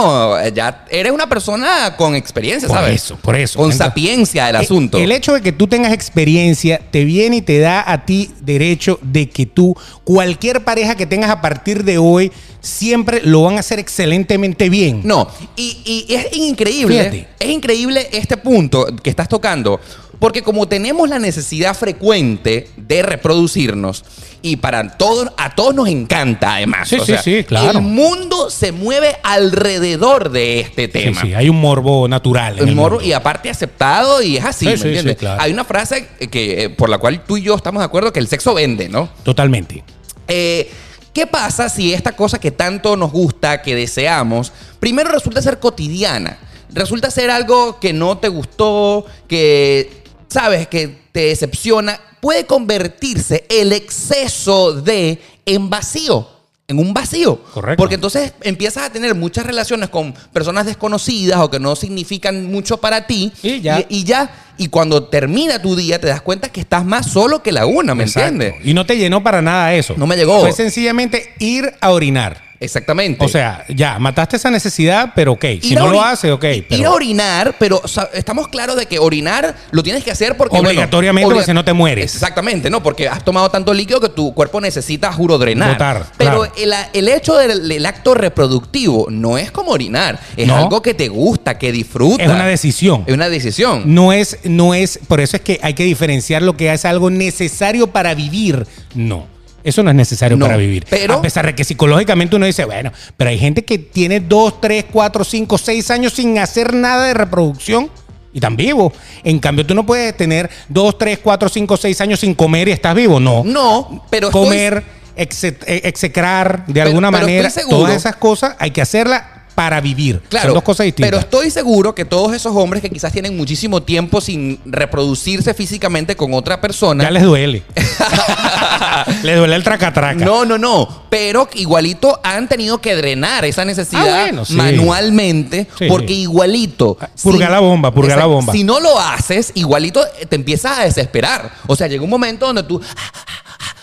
eh, ya eres una persona con experiencia, Por ¿sabes? eso, por eso. Con Entonces, sapiencia del Eh, asunto. El hecho de que tú tengas experiencia te viene y te da a ti derecho de que tú, cualquier pareja que tengas a partir de hoy, siempre lo van a hacer excelentemente bien. No, y, y es increíble, Fíjate. es increíble este punto que estás tocando, porque como tenemos la necesidad frecuente de reproducirnos, y para todos, a todos nos encanta además. Sí, o sí, sea, sí, claro. El mundo se mueve alrededor de este Sí, tema. sí, hay un morbo natural. en El el morbo, mundo. y aparte aceptado y es así, Sí, ¿me sí, entiendes? sí, claro. Hay una frase que, eh, por la cual tú y yo estamos de acuerdo que el sexo vende, ¿no? Totalmente. Eh, ¿Qué pasa si esta cosa que tanto nos gusta, que deseamos, primero resulta ser cotidiana? Resulta ser algo que no te gustó, que sabes que te decepciona, puede convertirse el exceso de en vacío. En un vacío. Correcto. Porque entonces empiezas a tener muchas relaciones con personas desconocidas o que no significan mucho para ti. Y ya. Y, y ya. Y cuando termina tu día, te das cuenta que estás más solo que la una, ¿me Exacto. entiendes? Y no te llenó para nada eso. No me llegó. Fue sencillamente ir a orinar. Exactamente. O sea, ya, mataste esa necesidad, pero ok. Si Ir no lo haces, ok. Ir pero a orinar, pero o sea, estamos claros de que orinar lo tienes que hacer porque. bueno, Obligatoriamente, porque si no te mueres. Exactamente, ¿no? Porque has tomado tanto líquido que tu cuerpo necesita, juro, drenar. Botar, pero claro. el, el hecho del el acto reproductivo no es como orinar. Es No. algo que te gusta, que disfrutas. es una decisión. Es una decisión. No es, no es, por eso es que hay que diferenciar lo que es algo necesario para vivir. No. Eso no es necesario No, para vivir. pero- a pesar de que psicológicamente uno dice, bueno, pero hay gente que tiene dos, tres, cuatro, cinco, seis años sin hacer nada de reproducción y están vivos. En cambio, tú no puedes tener dos, tres, cuatro, cinco, seis años sin comer y estás vivo. No. No, pero estoy- Comer, exe- eh, execrar de Pero- alguna pero manera, estoy todas esas cosas hay que hacerlas para vivir. Claro, Son dos cosas distintas. Pero estoy seguro que todos esos hombres que quizás tienen muchísimo tiempo sin reproducirse físicamente con otra persona. Ya les duele. les duele el tracatraca. No, no, no. Pero igualito han tenido que drenar esa necesidad Ah, bueno, sí. manualmente. Sí. Porque igualito. Purga la bomba, purga la bomba. Si no lo haces, igualito te empiezas a desesperar. O sea, llega un momento donde tú.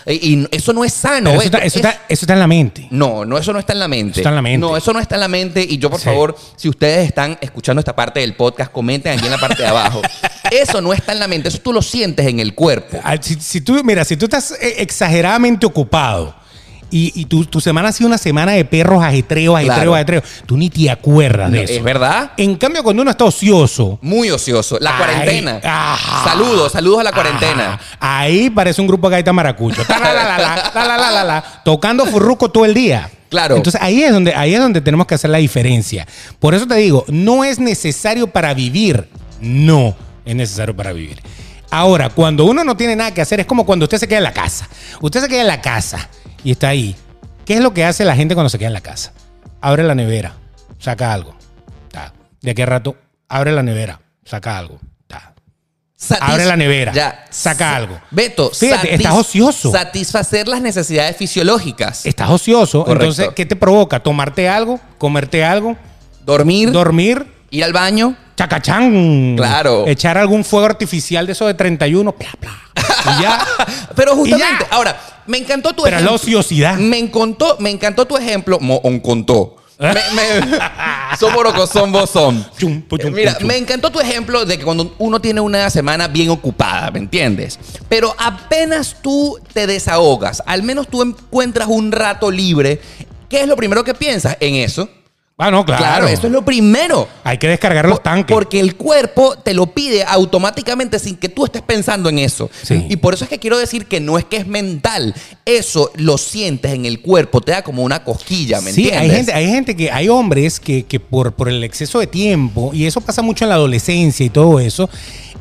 Y y eso no es sano. Eso, está, eso Es- está- eso está en la mente. no, no, eso no está en la mente. Eso está en la mente. No, eso no está en la mente. Y yo, por Sí. favor, si ustedes están escuchando esta parte del podcast, comenten aquí en la parte de abajo. Eso no está en la mente, eso tú lo sientes en el cuerpo. Ah, Si, si tú, mira, si tú estás eh, exageradamente ocupado y, tu, tu, semana ha sido una semana de perros, ajetreo, ajetreo, claro. ajetreo. Tú ni te acuerdas de eso. Es verdad. En cambio, cuando uno está ocioso. Muy ocioso. La cuarentena. Ah. Saludos, saludos a la cuarentena. Ah, ahí parece un grupo de gaita maracucho. Tocando furruco todo el día. Claro. Entonces ahí es donde ahí es donde tenemos que hacer la diferencia. Por eso te digo, no es necesario para vivir. No es necesario para vivir. Ahora, cuando uno no tiene nada que hacer, es como cuando usted se queda en la casa. Usted se queda en la casa y está ahí. ¿Qué es lo que hace la gente cuando se queda en la casa? Abre la nevera, saca algo. Ta. De qué rato, abre la nevera, saca algo. Ta. Abre la nevera, Ya. saca Sa- algo. Beto, Fíjate, estás ocioso. Satisfacer las necesidades fisiológicas. Estás ocioso, Correcto. entonces, ¿qué te provoca? ¿Tomarte algo? ¿Comerte algo? Dormir, ¿Dormir? Ir al baño. Chacachán. Claro. Echar algún fuego artificial de esos de 31. Bla, bla. Y ya. Pero justamente, ya. ahora, me encantó tu Pero la ejemplo. ociosidad. Me encantó, me encantó tu ejemplo. Mo, on contó. Me, me, somorocosón bozón. Eh, Mira, me encantó tu ejemplo de que cuando uno tiene una semana bien ocupada, ¿me entiendes? Pero apenas tú te desahogas, al menos tú encuentras un rato libre, ¿qué es lo primero que piensas? En eso. Ah, no, claro. Claro, eso es lo primero. Hay que descargar los tanques. Porque el cuerpo te lo pide automáticamente sin que tú estés pensando en eso. Sí. Y por eso es que quiero decir que no es que es mental. Eso lo sientes en el cuerpo, te da como una cosquilla, ¿me sí, entiendes? hay gente, hay gente que, hay hombres que, que por, por el exceso de tiempo, y eso pasa mucho en la adolescencia y todo eso,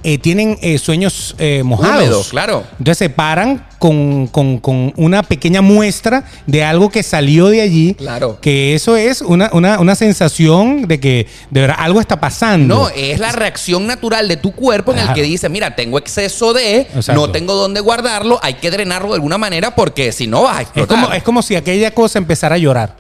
eh, tienen eh, sueños eh, mojados. Húmedos, claro. Entonces se paran con, con- con una pequeña muestra de algo que salió de allí. Claro. Que eso es una, una, una sensación de que de verdad algo está pasando. No, es la reacción natural de tu cuerpo en el que dice, mira, tengo exceso de, Exacto. no tengo dónde guardarlo, hay que drenarlo de alguna manera porque si no vas a es, explotar. como, es como si aquella cosa empezara a llorar.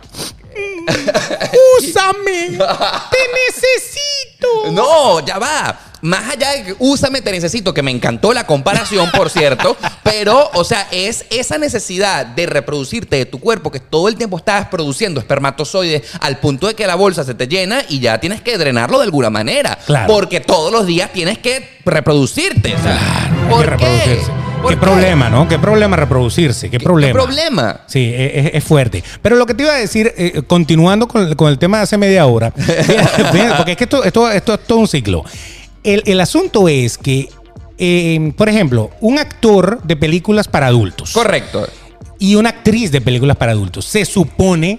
¡Úsame! ¡Te necesito! No, ya va. Más allá de que úsame, te necesito, que me encantó la comparación, por cierto, pero, o sea, es esa necesidad de reproducirte de tu cuerpo que todo el tiempo estás produciendo espermatozoides al punto de que la bolsa se te llena y ya tienes que drenarlo de alguna manera. Claro. Porque todos los días tienes que reproducirte. o sea, Hay que ¿Por qué? reproducirse. ¿Por ¿Qué, qué? problema, no? ¿Qué problema reproducirse? ¿Qué, ¿Qué- problema? ¿Qué problema? Sí, es, es fuerte. Pero lo que te iba a decir, eh, continuando con, con el tema de hace media hora, porque es que esto, esto, esto es todo un ciclo. El, el asunto es que, eh, por ejemplo, un actor de películas para adultos Correcto. y una actriz de películas para adultos, se supone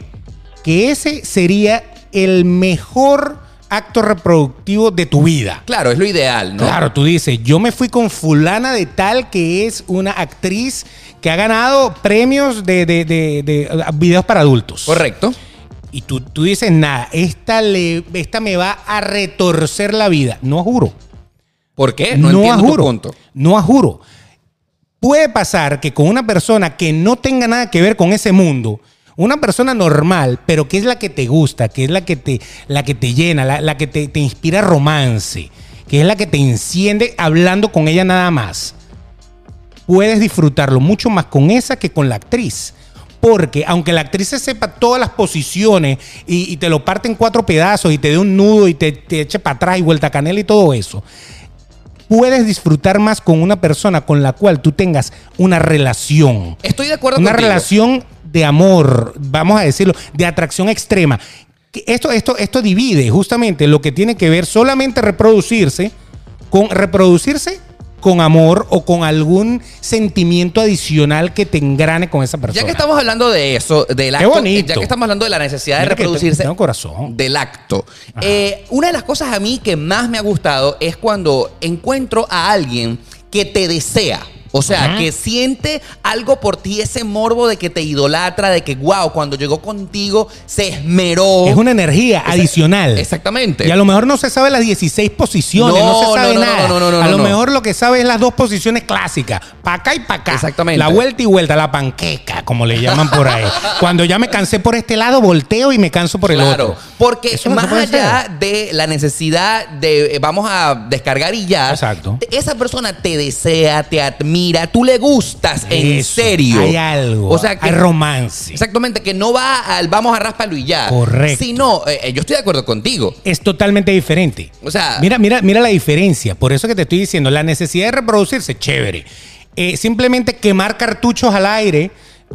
que ese sería el mejor acto reproductivo de tu vida. Claro, es lo ideal, ¿no? Claro, tú dices, yo me fui con fulana de tal que es una actriz que ha ganado premios de, de- de- de, videos para adultos. Correcto. Y tú, tú dices, nada, esta, le, esta me va a retorcer la vida. No juro. ¿Por qué? No, entiendo juro. tu punto. No juro. Puede pasar que con una persona que no tenga nada que ver con ese mundo, una persona normal, pero que es la que te gusta, que es la que te, la que te llena, la, la que te, te inspira romance, que es la que te enciende hablando con ella nada más, puedes disfrutarlo mucho más con esa que con la actriz. Porque aunque la actriz se sepa todas las posiciones y, y te lo parte en cuatro pedazos y te dé un nudo y te, te eche para atrás y vuelta a canela y todo eso, puedes disfrutar más con una persona con la cual tú tengas una relación. Estoy de acuerdo Una contigo. relación de amor, vamos a decirlo, de atracción extrema. Esto, esto, esto divide justamente lo que tiene que ver solamente reproducirse con reproducirse con amor o con algún sentimiento adicional que te engrane con esa persona. Ya que estamos hablando de eso, del acto, bonito. ya que estamos hablando de la necesidad Mira de que reproducirse, tengo corazón. del acto. Eh, una de las cosas a mí que más me ha gustado es cuando encuentro a alguien que te desea. O sea, Ajá. que siente algo por ti, ese morbo de que te idolatra, de que, wow, cuando llegó contigo se esmeró. Es una energía adicional. Exactamente. Y a lo mejor no se sabe las 16 posiciones, no, No, se sabe no, no, nada. no, no, no, a no, lo no. mejor lo que sabe es las dos posiciones clásicas, para acá y para acá. Exactamente. La vuelta y vuelta, la panqueca, como le llaman por ahí. Cuando ya me cansé por este lado, volteo y me canso por el Claro, otro. porque Eso no se más puede allá de la necesidad de eh, vamos a descargar y ya, Exacto. te- esa persona te desea, te admira, tú le gustas en Eso, serio. Hay algo. O sea, que hay romance. Exactamente, que no va al vamos a raspalo y ya. Correcto. Sino, eh, eh, yo estoy de acuerdo contigo. es totalmente diferente. O sea- mira, mira, mira la diferencia. Por eso que te estoy diciendo, la necesidad de reproducirse, chévere. Eh, simplemente quemar cartuchos al aire,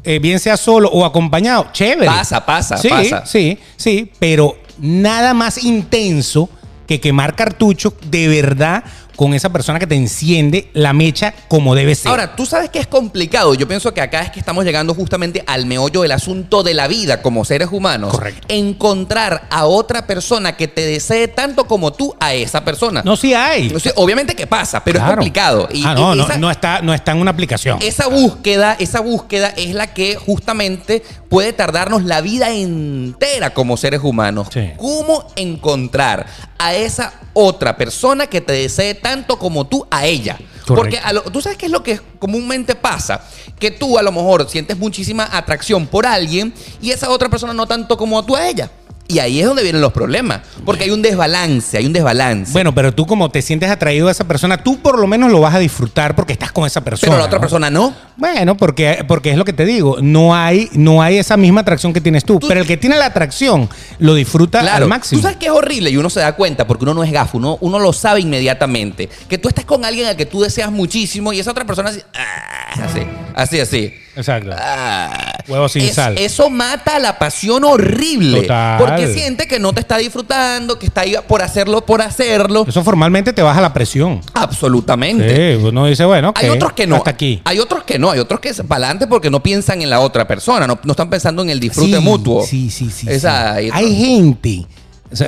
eh, bien sea solo o acompañado, chévere. Pasa, pasa, sí, pasa. Sí, sí, pero nada más intenso que quemar cartuchos de verdad con esa persona que te enciende la mecha como debe ser. Ahora, tú sabes que es complicado. Yo pienso que acá es que estamos llegando justamente al meollo del asunto de la vida como seres humanos. Correcto. Encontrar a otra persona que te desee tanto como tú a esa persona. no, sí hay. O sea, obviamente que pasa, pero es complicado. Y- ah, no, y no, no está, no está en una aplicación. Esa búsqueda, esa búsqueda es la que justamente puede tardarnos la vida entera como seres humanos. Sí. ¿Cómo encontrar a esa otra persona que te desee tanto como tú a ella? Correcto. Porque a lo- tú sabes qué es lo que comúnmente pasa, que tú a lo mejor sientes muchísima atracción por alguien y esa otra persona no tanto como tú a ella. Y ahí es donde vienen los problemas, porque hay un desbalance, hay un desbalance. Bueno, pero tú como te sientes atraído a esa persona, tú por lo menos lo vas a disfrutar porque estás con esa persona. pero la otra ¿no? persona no. Bueno, porque, porque es lo que te digo, no hay, no hay esa misma atracción que tienes tú, Tú- pero el que tiene la atracción lo disfruta al máximo. Tú sabes que es horrible y uno se da cuenta porque uno no es gafo, uno, uno lo sabe inmediatamente. Que tú estás con alguien al que tú deseas muchísimo y esa otra persona así, ah, así, así, así. Exacto. Ah. Huevo sin Es- sal. Eso mata la pasión horrible. Total. Porque siente que no te está disfrutando, que está ahí por hacerlo, por hacerlo. Eso formalmente te baja la presión. Absolutamente. Sí, uno dice, bueno, ok, Hay otros que no. Hasta aquí. Hay otros que no. Hay otros que se para adelante porque no piensan en la otra persona. No, no están pensando en el disfrute Sí, mutuo. Sí, sí, sí. Esa- sí. hay gente,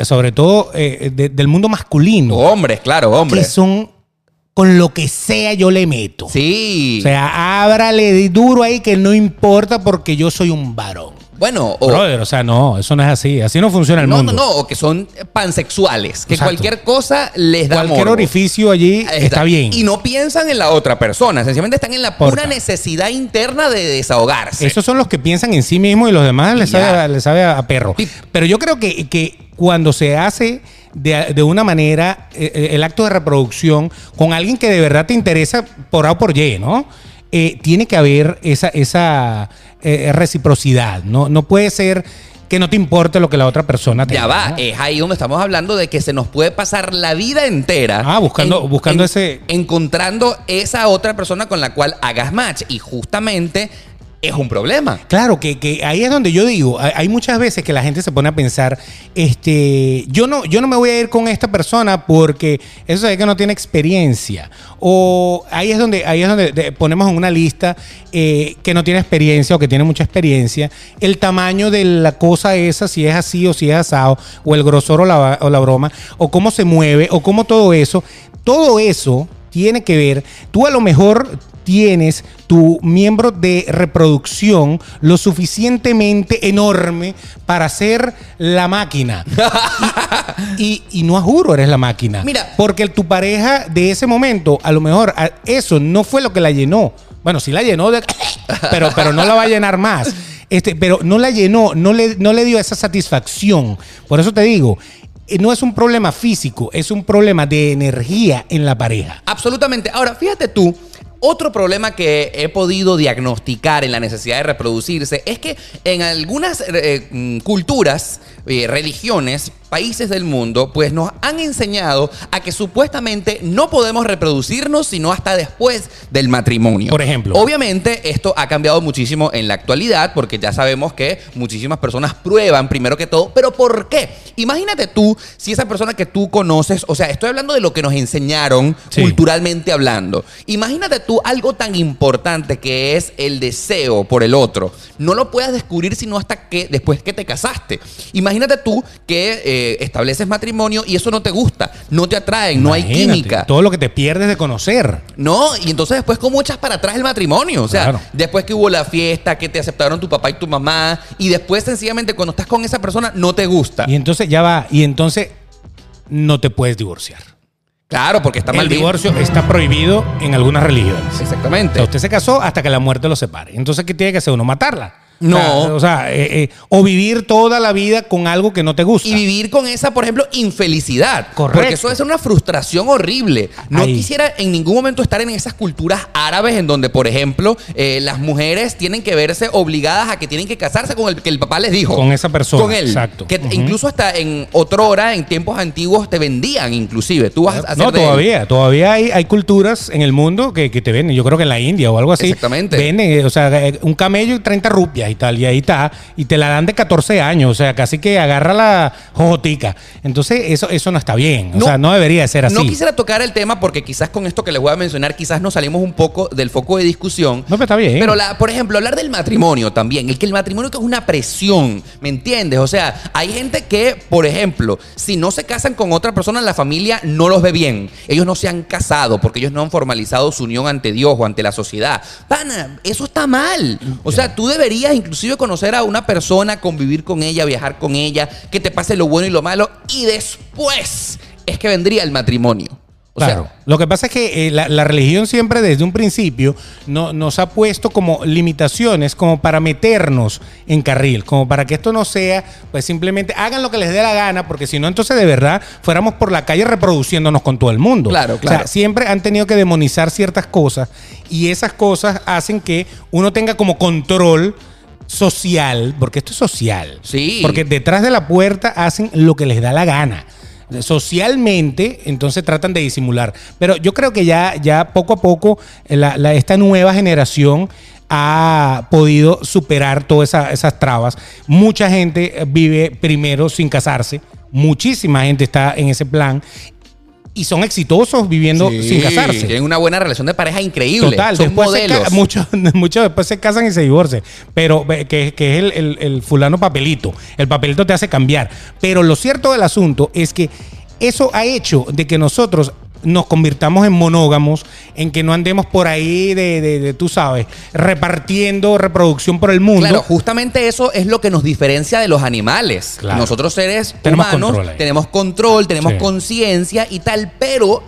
sobre todo eh, de- del mundo masculino, Hombres, claro, hombres. que son con lo que sea yo le meto. Sí. O sea, ábrale duro ahí que no importa porque yo soy un varón. Bueno, o, Brother, o sea, no, eso no es así. Así no funciona el no, mundo. no, no, o que son pansexuales, que Exacto. cualquier cosa les da Cualquier morbo. orificio allí está, bien. Y no piensan en la otra persona, sencillamente están en la pura necesidad interna de desahogarse. Esos son los que piensan en sí mismos y los demás les sabe, a- les sabe a, perro. Sí. Pero yo creo que, que cuando se hace de, de una manera eh, eh, el acto de reproducción con alguien que de verdad te interesa por A o por Y, ¿no? Eh, tiene que haber esa, esa eh, reciprocidad. ¿no? no puede ser que no te importe lo que la otra persona te Ya va, ¿no? es ahí donde estamos hablando de que se nos puede pasar la vida entera. Ah, buscando- buscando ese- Encontrando esa otra persona con la cual hagas match. Y justamente es un problema. Claro, que, que ahí es donde yo digo, hay, muchas veces que la gente se pone a pensar, este, yo no, yo no me voy a ir con esta persona porque eso es que no tiene experiencia. O ahí es donde, ahí es donde de- ponemos en una lista eh, que no tiene experiencia o que tiene mucha experiencia, el tamaño de la cosa esa, si es así o si es asado, o el grosor o la, o la broma, o cómo se mueve, o cómo todo eso, todo eso tiene que ver, tú a lo mejor tienes tu miembro de reproducción lo suficientemente enorme para ser la máquina. Y, y- y no a juro eres la máquina. Mira. Porque tu pareja de ese momento, a lo mejor eso no fue lo que la llenó. Bueno, sí la llenó, de- pero, pero no la va a llenar más. Este, pero no la llenó, no le, no le dio esa satisfacción. Por eso te digo, eh, no es un problema físico, es un problema de energía en la pareja. Absolutamente. Ahora, fíjate tú, otro problema que he podido diagnosticar en la necesidad de reproducirse es que en algunas eh, mm, culturas, eh, religiones, países del mundo, pues nos han enseñado a que supuestamente no podemos reproducirnos sino hasta después del matrimonio. Por ejemplo. Obviamente esto ha cambiado muchísimo en la actualidad porque ya sabemos que muchísimas personas prueban primero que todo, pero ¿por qué? Imagínate tú si esa persona que tú conoces, o sea, estoy hablando de lo que nos enseñaron Sí. culturalmente hablando. Imagínate tú algo tan importante que es el deseo por el otro. No lo puedas descubrir sino hasta que después que te casaste. Imagínate tú que eh, estableces matrimonio y eso no te gusta, no te atraen, no hay Imagínate, química. Todo lo que te pierdes de conocer. No, y entonces después cómo echas para atrás el matrimonio, o sea, Claro. después que hubo la fiesta, que te aceptaron tu papá y tu mamá, y después sencillamente cuando estás con esa persona no te gusta. Y entonces ya va, y entonces no te puedes divorciar. Claro, porque está mal el divorcio está prohibido en algunas religiones. O Exactamente. sea, usted se casó hasta que la muerte lo separe. Entonces, ¿qué tiene que hacer uno? Matarla. No. O sea, o, sea, eh, eh, o vivir toda la vida con algo que no te gusta. Y vivir con esa, por ejemplo, infelicidad. Correcto. Porque eso es una frustración horrible. No Ahí. quisiera en ningún momento estar en esas culturas árabes en donde, por ejemplo, eh, las mujeres tienen que verse obligadas a que tienen que casarse con el que el papá les dijo. Con esa persona, Con él. exacto. Que incluso hasta en otra hora, en tiempos antiguos, te vendían inclusive. Tú vas a hacer No, él. todavía, todavía hay, hay culturas en el mundo que, que te venden. Yo creo que en la India o algo así. Exactamente. Venden, o sea, un camello y 30 rupias. Y tal, y ahí está, y te la dan de 14 años, o sea, casi que agarra la jojotica. Entonces, eso, eso no está bien, o No, sea, no debería de ser así. No quisiera tocar el tema porque quizás con esto que les voy a mencionar, quizás nos salimos un poco del foco de discusión. No, pero está bien. Pero, la, por ejemplo, hablar del matrimonio también. El que el matrimonio que es una presión, ¿me entiendes? O sea, hay gente que, por ejemplo, si no se casan con otra persona, la familia no los ve bien. Ellos no se han casado porque ellos no han formalizado su unión ante Dios o ante la sociedad. Pana, eso está mal. O sea, tú deberías inclusive conocer a una persona, convivir con ella, viajar con ella, que te pase lo bueno y lo malo, y después es que vendría el matrimonio. O claro. sea, lo que pasa es que eh, la, la religión siempre desde un principio no- nos ha puesto como limitaciones como para meternos en carril, como para que esto no sea, pues simplemente hagan lo que les dé la gana, porque si no, entonces de verdad fuéramos por la calle reproduciéndonos con todo el mundo. Claro, O sea, claro. siempre han tenido que demonizar ciertas cosas y esas cosas hacen que uno tenga como control social, porque esto es social. Sí. Porque detrás de la puerta hacen lo que les da la gana. Socialmente, entonces tratan de disimular. Pero yo creo que ya, ya poco a poco eh, la- la- esta nueva generación ha podido superar todas esa- esas trabas. Mucha gente eh, vive primero sin casarse. Muchísima gente está en ese plan. Y son exitosos viviendo sí, sin casarse. Tienen una buena relación de pareja increíble. Total, Son después modelos. muchos, muchos después se casan y se divorcian. Pero que, que es el, el- el fulano papelito. El papelito te hace cambiar. Pero lo cierto del asunto es que eso ha hecho de que nosotros nos convirtamos en monógamos, en que no andemos por ahí de, de- de, tú sabes, repartiendo reproducción por el mundo. Claro, justamente eso es lo que nos diferencia de los animales. Claro. Nosotros seres Tenemos humanos control tenemos control, tenemos Sí. conciencia y tal, pero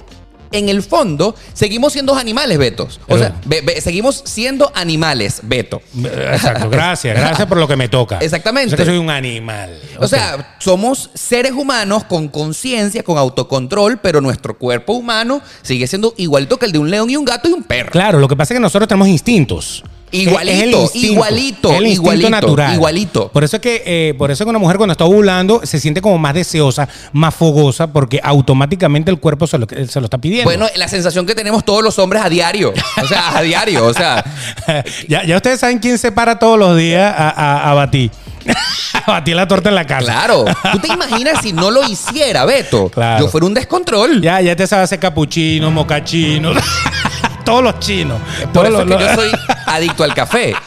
en el fondo seguimos siendo animales, Betos. O Pero- sea, be- be- seguimos siendo animales, Beto. Exacto, gracias, gracias por lo que me toca. Exactamente. O sea, que soy un animal. O sea, somos seres humanos con conciencia, con autocontrol, pero nuestro cuerpo humano sigue siendo igualito que el de un león y un gato y un perro. Claro, lo que pasa es que nosotros tenemos instintos. Igualito, Es el igualito, instinto igualito, natural. igualito. Por eso es que, eh, por eso es que una mujer cuando está ovulando se siente como más deseosa, más fogosa, porque automáticamente el cuerpo se lo, se lo está pidiendo. Bueno, la sensación que tenemos todos los hombres a diario. O sea, a diario. O sea, ya, ya ustedes saben quién se para todos los días a, a, a batir. a batir la torta en la casa. claro. ¿Tú te imaginas si no lo hiciera, Beto? Claro. Yo fuera un descontrol. Ya, ya te sabes hacer capuchino, mocachino. todos los chinos. Por Todos eso es los- que yo soy adicto al café.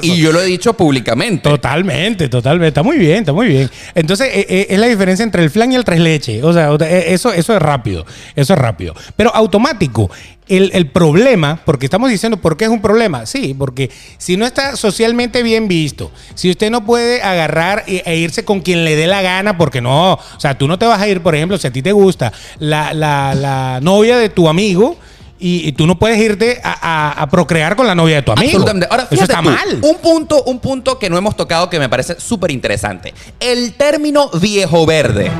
Y yo lo he dicho públicamente. Totalmente, totalmente. Está muy bien, está muy bien. Entonces, eh, eh, es la diferencia entre el flan y el tres leche. O sea, eh, eso, eso es rápido. Eso es rápido. Pero automático. El, el problema, porque estamos diciendo por qué es un problema. Sí, porque si no está socialmente bien visto, si usted no puede agarrar e, e irse con quien le dé la gana, porque no, o sea, tú no te vas a ir, por ejemplo, si a ti te gusta la, la- la novia de tu amigo. Y, y tú no puedes irte a, a- a procrear con la novia de tu amigo. Absolutamente. Ahora, Eso fíjate está tú, mal. Un punto, un punto que no hemos tocado que me parece súper interesante. El término viejo verde.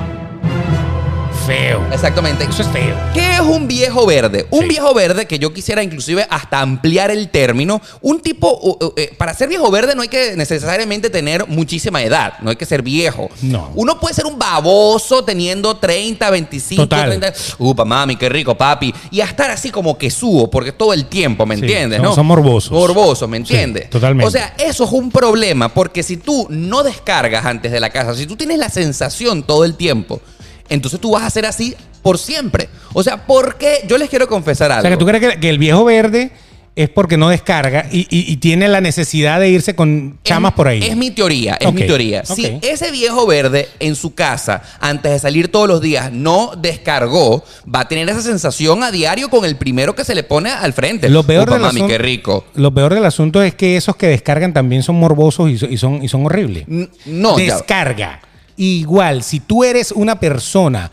Feo. Exactamente. Eso es feo. ¿Qué es un viejo verde? Un Sí. viejo verde que yo quisiera inclusive hasta ampliar el término. Un tipo, eh, para ser viejo verde no hay que necesariamente tener muchísima edad, no hay que ser viejo. No. Uno puede ser un baboso teniendo 30, 25, Total. 30. Upa, mami, qué rico, papi. Y a estar así como que subo, porque todo el tiempo, ¿me Sí, entiendes? ¿no? son morbosos. Morbosos, ¿me entiendes? totalmente. O sea, eso es un problema, porque si tú no descargas antes de la casa, si tú tienes la sensación todo el tiempo, entonces tú vas a ser así por siempre. O sea, ¿por qué? Yo les quiero confesar algo. O sea, que tú crees que, que el viejo verde es porque no descarga y, y- y tiene la necesidad de irse con chamas Es- por ahí. Es mi teoría, es mi teoría. Si ese viejo verde en su casa, antes de salir todos los días, no descargó, va a tener esa sensación a diario con el primero que se le pone al frente. Lo peor, del mami, asun- qué rico. lo peor del asunto es que esos que descargan también son morbosos y, so- y son, y son horribles. No, ya- Descarga. Igual, si tú eres una persona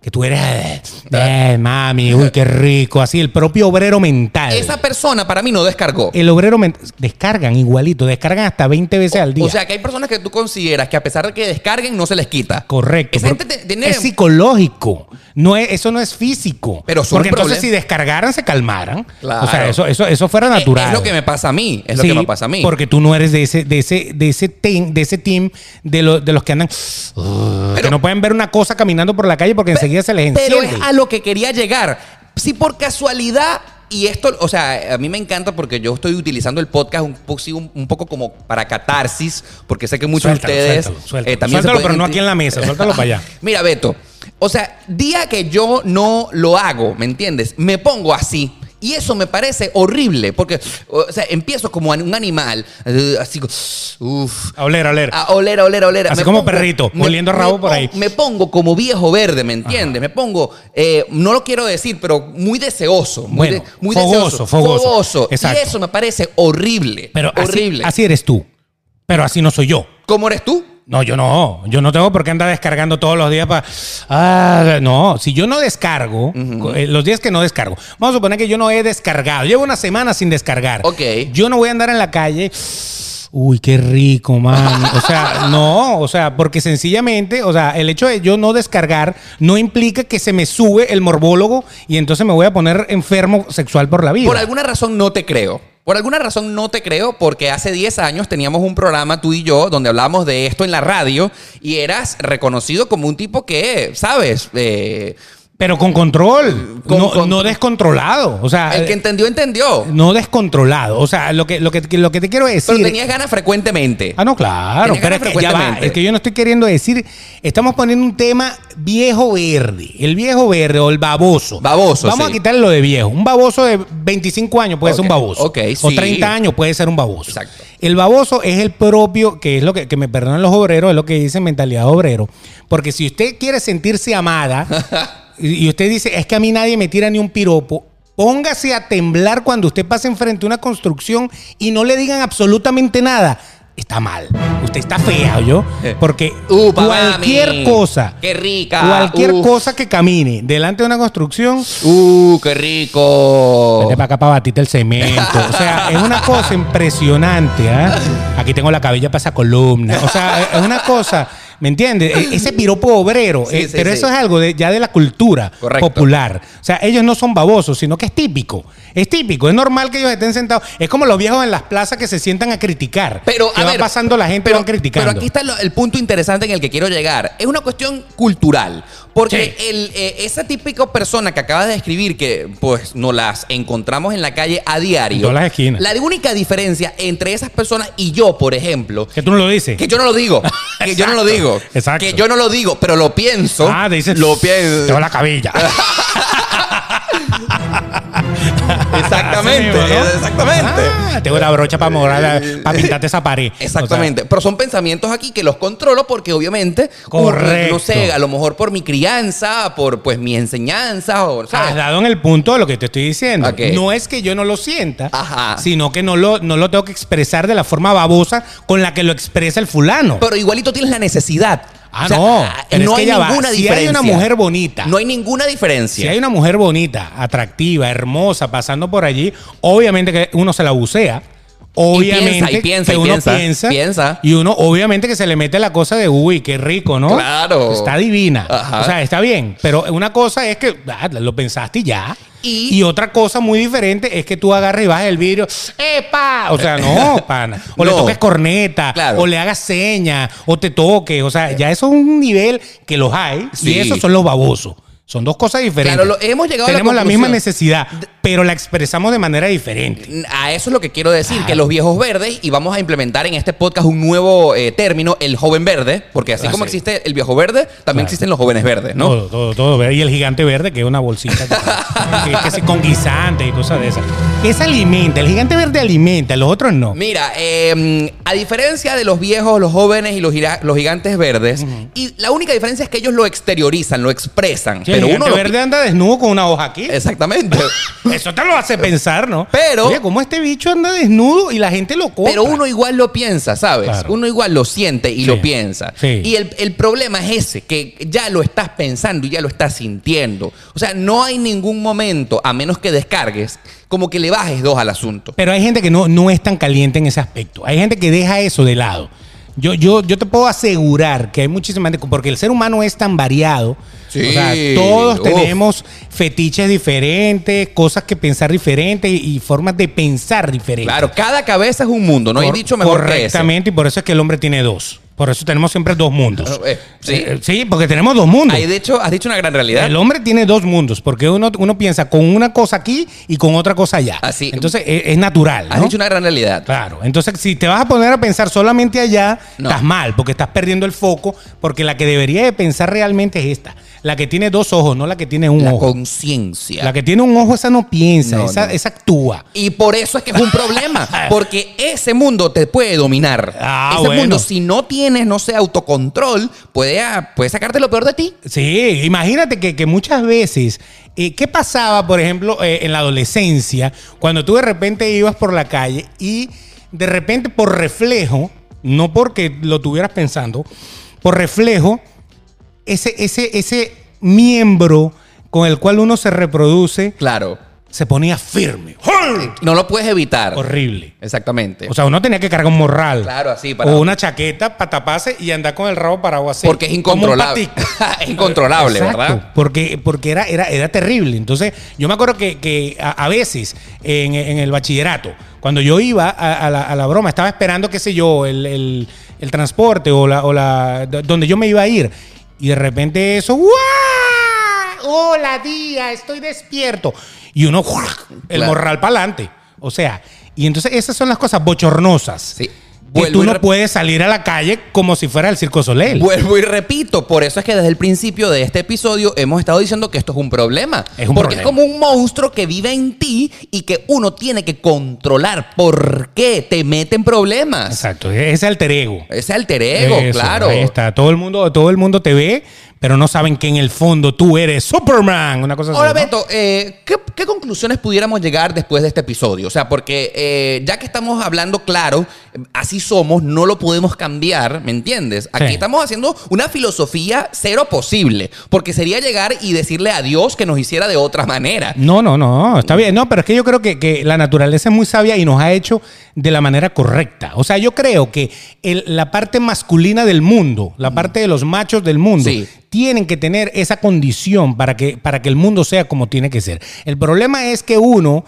que tú eres, eh, mami, uy, qué rico, así, el propio obrero mental. esa persona para mí no descargó. el obrero mental, descargan igualito, descargan hasta 20 veces al día. O sea, que hay personas que tú consideras que a pesar de que descarguen, no se les quita. Correcto. Esa pero gente te- tiene- Es psicológico. No es, eso no es físico. Pero son Porque entonces si descargaran, se calmaran. Claro. O sea, eso, eso, eso fuera natural. Es lo que me pasa a mí. Es Sí, lo que me pasa a mí. Porque tú no eres de ese, de ese, de ese team, de ese team de, lo- de los que andan. uh, que no pueden ver una cosa caminando por la calle porque enseguida se les Pero enciende. es a lo que quería llegar. Si por casualidad y esto, o sea, a mí me encanta porque yo estoy utilizando el podcast un, po- sí, un- un poco como para catarsis, porque sé que muchos Suéltalo, de ustedes suéltalo, suéltalo. eh, también Suéltalo, pero no aquí en la mesa, suéltalo para allá. Mira, Beto, o sea, día que yo no lo hago, ¿me entiendes? Me pongo así. Y eso me parece horrible, porque, o sea, empiezo como un animal, eh, así, uff, A oler, a oler. a oler, a oler, a oler. Así como perrito, oliendo me rabo por ahí. Me pongo como viejo verde, ¿me entiendes? Me pongo, eh, no lo quiero decir, pero muy deseoso. Muy, Bueno, de- muy fogoso, deseoso. fogoso. Exacto. Y eso me parece horrible. Pero así, horrible. así eres tú. Pero así no soy yo. ¿Cómo eres tú? No, yo no. Yo no tengo por qué andar descargando todos los días para. Ah, no. Si yo no descargo, eh, los días que no descargo, vamos a suponer que yo no he descargado. Llevo una semana sin descargar. Ok. Yo no voy a andar en la calle. Uy, qué rico, man. O sea, no, o sea, porque sencillamente, o sea, el hecho de yo no descargar no implica que se me sube el morbólogo y entonces me voy a poner enfermo sexual por la vida. Por alguna razón no te creo. Por alguna razón no te creo porque hace 10 años teníamos un programa tú y yo donde hablábamos de esto en la radio y eras reconocido como un tipo que, ¿sabes? Eh, Pero con control, Con no, no descontrolado. O sea, el que entendió, entendió. no descontrolado. O sea, lo que, lo que, lo que te quiero decir. Pero tenías ganas frecuentemente. Ah, no, claro. Pero es que, ya va, frecuentemente. es que yo no estoy queriendo decir. Estamos poniendo un tema viejo verde. El viejo verde o el baboso. Baboso, Vamos sí. a quitarle lo de viejo. Un baboso de 25 años puede ser un baboso. ok, O sí. 30 años puede ser un baboso. Exacto. El baboso es el propio, que es lo que, que me perdonan los obreros, es lo que dicen mentalidad obrero. Porque si usted quiere sentirse amada y usted dice, es que a mí nadie me tira ni un piropo, póngase a temblar cuando usted pase enfrente a una construcción y no le digan absolutamente nada. Está mal. Usted está fea, yo. Porque Upa, cualquier mami. cosa, Qué rica. cualquier cosa que camine delante de una construcción, Uh, qué rico. Vete para acá para batirte el cemento. O sea, es una cosa impresionante. ¿ah? Aquí tengo la cabella para esa columna. O sea, es una cosa, ¿me entiendes? E- Ese piropo obrero. Sí, eh, sí, pero sí. eso es algo de- ya de la cultura Correcto. popular. O sea, ellos no son babosos, sino que es típico. Es típico. Es normal que ellos estén sentados. Es como los viejos en las plazas que se sientan a criticar. Pero, que a va ver, pasando la gente y pero, van criticando. Pero aquí está el punto interesante en el que quiero llegar. Es una cuestión cultural. Porque el, eh, esa típica persona que acabas de escribir, que pues nos las encontramos en la calle a diario. En todas las esquinas. La única diferencia entre esas personas y yo, por ejemplo, Que tú no lo dices. que yo no lo digo. que yo no lo digo. exacto. Que yo no lo digo, pero lo pienso. Ah, te dices. Lo pienso. Tengo la cabilla. Exactamente. Así mismo, ¿no? Exactamente. Ah, tengo la brocha para morar, para pintarte esa pared. Exactamente. Pero son pensamientos aquí que los controlo porque obviamente, Correcto. no sé, a lo mejor por mi crianza, por pues mi enseñanza, o has dado en el punto de lo que te estoy diciendo. No es que yo no lo sienta, Ajá. sino que no lo, no lo tengo que expresar de la forma babosa con la que lo expresa el fulano. Pero igualito tienes la necesidad. Ah, no. Pero es no que hay ya va. ninguna Si hay diferencia. una mujer bonita. No hay ninguna diferencia. Si hay una mujer bonita, atractiva, hermosa, pasando por allí, obviamente que uno se la bucea. Obviamente piensa, y piensa, que y uno piensa, piensa, piensa. y uno obviamente que se le mete la cosa de uy, qué rico, ¿no? Claro. Está divina. Ajá. O sea, está bien, pero una cosa es que ah, lo pensaste y ya. Y- otra cosa muy diferente es que tú agarres y bajes el vidrio, ¡epa! O sea, no, pana. O le toques corneta, Claro. o le hagas seña, o te toques. O sea, ya eso es un nivel que los hay, Sí. y esos son los babosos. Son dos cosas diferentes. Claro, lo- hemos llegado a la Tenemos la, misma necesidad, pero la expresamos de manera diferente. A eso es lo que quiero decir, que los viejos verdes, y vamos a implementar en este podcast un nuevo eh, término, el joven verde, porque así Ah, como sí. existe el viejo verde, también Claro. existen los jóvenes verdes, ¿no? Todo, todo, todo. verde. Y el gigante verde, que es una bolsita que, que- con guisante y cosas de esas. Ese alimenta, el gigante verde alimenta, los otros no. Mira, eh, a diferencia de los viejos, los jóvenes y los, gigantes verdes, y la única diferencia es que ellos lo exteriorizan, lo expresan. Sí, el pero gigante uno lo- verde anda desnudo con una hoja aquí. Exactamente. Eso te lo hace pensar, ¿no? Pero- Oye, ¿cómo este bicho anda desnudo y la gente lo compra? Pero uno igual lo piensa, ¿sabes? Claro. Uno igual lo siente y Sí, lo piensa. sí. Y el, el problema es ese, que ya lo estás pensando y ya lo estás sintiendo. O sea, no hay ningún momento, a menos que descargues, como que le bajes dos al asunto. Pero hay gente que no, no es tan caliente en ese aspecto. Hay gente que deja eso de lado. Yo, yo, yo te puedo asegurar que hay muchísima gente, porque el ser humano es tan variado. Sí, O sea, todos uf. tenemos fetiches diferentes, cosas que pensar diferentes y, y formas de pensar diferentes. Claro, cada cabeza es un mundo, no hay Cor- dicho mejor que. Correctamente, y por eso es que el hombre tiene dos. Por eso tenemos siempre dos mundos. Eh, sí. Eh, sí, porque tenemos dos mundos. Ahí, de hecho, has dicho una gran realidad. El hombre tiene dos mundos, porque uno, uno piensa con una cosa aquí y con otra cosa allá. Así. Entonces es, es natural. Has dicho una gran realidad. Claro. Entonces, si te vas a poner a pensar solamente allá, No. estás mal, porque estás perdiendo el foco, porque la que debería de pensar realmente es esta. La que tiene dos ojos, no la que tiene un La ojo. conciencia. La que tiene un ojo, esa no piensa, No, esa, no. esa actúa. Y por eso es que es un problema. Porque ese mundo te puede dominar. Ah, ese bueno. mundo, si no tienes, no sé, autocontrol, puede, ah, puede sacarte lo peor de ti. Sí, imagínate que, que muchas veces, eh, ¿qué pasaba, por ejemplo, eh, en la adolescencia, cuando tú de repente ibas por la calle y de repente por reflejo, no porque lo tuvieras pensando, por reflejo, ese, ese, ese miembro con el cual uno se reproduce Claro. se ponía firme. No lo puedes evitar. Horrible. Exactamente. O sea, uno tenía que cargar un morral. Claro, así, para- O una chaqueta para taparse y andar con el rabo parado así. Porque es incontrolable. es incontrolable, Exacto, ¿verdad? Porque, porque era, era, era terrible. Entonces, yo me acuerdo que, que a, a veces en, en el bachillerato, cuando yo iba a, a la, a la broma, estaba esperando, qué sé yo, el, el- el transporte o la, o la donde yo me iba a ir. Y de repente eso, ¡guau! Hola, día, estoy despierto. Y uno, ¡guau! el Claro. morral para adelante. O sea, y entonces esas son las cosas bochornosas. Sí. Vuelvo tú y no rep- puedes salir a la calle como si fuera el Circo Soleil. Vuelvo y repito, por eso es que desde el principio de este episodio hemos estado diciendo que esto es un problema. Es un porque problema. es como un monstruo que vive en ti y que uno tiene que controlar. ¿Por qué te mete en problemas? Exacto, ese alter ego. Ese alter ego, Eso, claro. Ahí está. Todo el mundo, todo el mundo te ve, pero no saben que en el fondo tú eres Superman. Una cosa así. Ahora, ¿no? Beto, eh, ¿qué, qué conclusiones pudiéramos llegar después de este episodio? O sea, porque eh, ya que estamos hablando claro, así somos, no lo podemos cambiar, ¿me entiendes? Aquí Sí. estamos haciendo una filosofía cero posible, porque sería llegar y decirle a Dios que nos hiciera de otra manera. No, no, no, está bien. No, pero es que yo creo que, que la naturaleza es muy sabia y nos ha hecho de la manera correcta. O sea, yo creo que el- la parte masculina del mundo, la parte de los machos del mundo, Sí. tienen que tener esa condición para que, para que el mundo sea como tiene que ser. El problema es que uno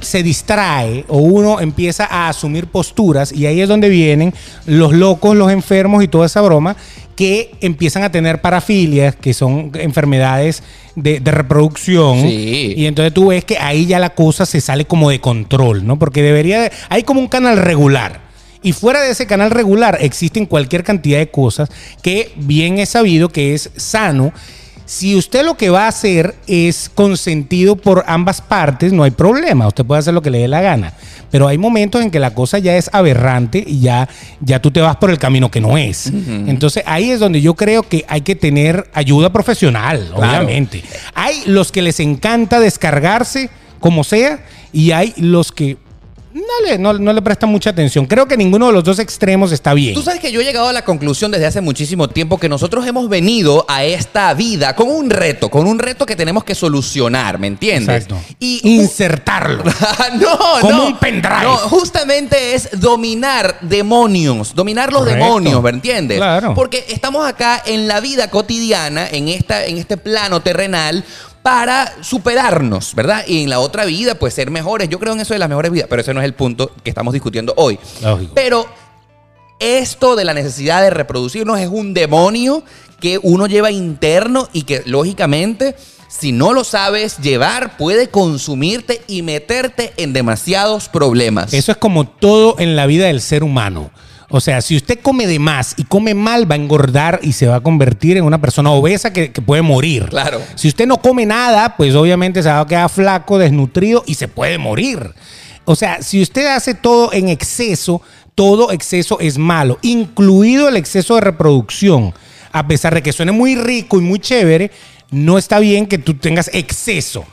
se distrae o uno empieza a asumir posturas y ahí es donde vienen los locos, los enfermos y toda esa broma que empiezan a tener parafilias, que son enfermedades de, de reproducción. Sí. Y entonces tú ves que ahí ya la cosa se sale como de control, ¿no? Porque debería de- hay como un canal regular. Y fuera de ese canal regular existen cualquier cantidad de cosas que bien es sabido que es sano. Si usted lo que va a hacer es consentido por ambas partes, no hay problema. Usted puede hacer lo que le dé la gana. Pero hay momentos en que la cosa ya es aberrante y ya, ya tú te vas por el camino que no es. Entonces ahí es donde yo creo que hay que tener ayuda profesional, Claro. obviamente. Hay los que les encanta descargarse como sea y hay los que no le, no, no le prestan mucha atención. Creo que ninguno de los dos extremos está bien. Tú sabes que yo he llegado a la conclusión desde hace muchísimo tiempo que nosotros hemos venido a esta vida con un reto, con un reto que tenemos que solucionar, ¿me entiendes? Exacto. Y Insertarlo. no, Como no. un pendrive. No, justamente es dominar demonios, dominar los Correcto. demonios, ¿me entiendes? Claro. Porque estamos acá en la vida cotidiana, en, esta, en este plano terrenal, para superarnos, ¿verdad? Y en la otra vida, pues ser mejores. Yo creo en eso de las mejores vidas, pero ese no es el punto que estamos discutiendo hoy. Lógico. Pero esto de la necesidad de reproducirnos es un demonio que uno lleva interno y que lógicamente si no lo sabes llevar puede consumirte y meterte en demasiados problemas. Eso es como todo en la vida del ser humano. O sea, si usted come de más y come mal, va a engordar y se va a convertir en una persona obesa que, que puede morir. Claro. Si usted no come nada, pues obviamente se va a quedar flaco, desnutrido y se puede morir. O sea, si usted hace todo en exceso, todo exceso es malo, incluido el exceso de reproducción. A pesar de que suene muy rico y muy chévere, no está bien que tú tengas exceso.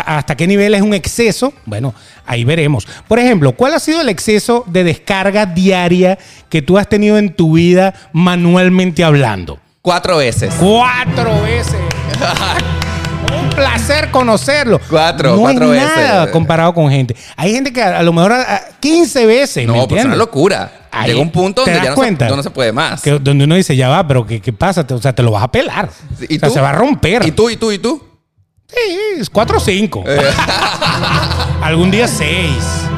¿A- ¿Hasta qué nivel es un exceso? Bueno, ahí veremos. Por ejemplo, ¿cuál ha sido el exceso de descarga diaria que tú has tenido en tu vida manualmente hablando? Cuatro veces. Cuatro veces. Un placer conocerlo. Cuatro, no cuatro es veces. comparado con gente. Hay gente que a, a lo mejor a- a 15 veces. No, ¿me pues es una locura. Ahí, Llega un punto ¿te donde ya no cuenta? se, no se puede más. Que- donde uno dice, ya va, pero ¿qué, qué pasa? Te- o sea, te lo vas a pelar. ¿Y o sea, tú? se va a romper. ¿Y tú, y tú, y tú? Sí, es 4 o 5. Algún día 6.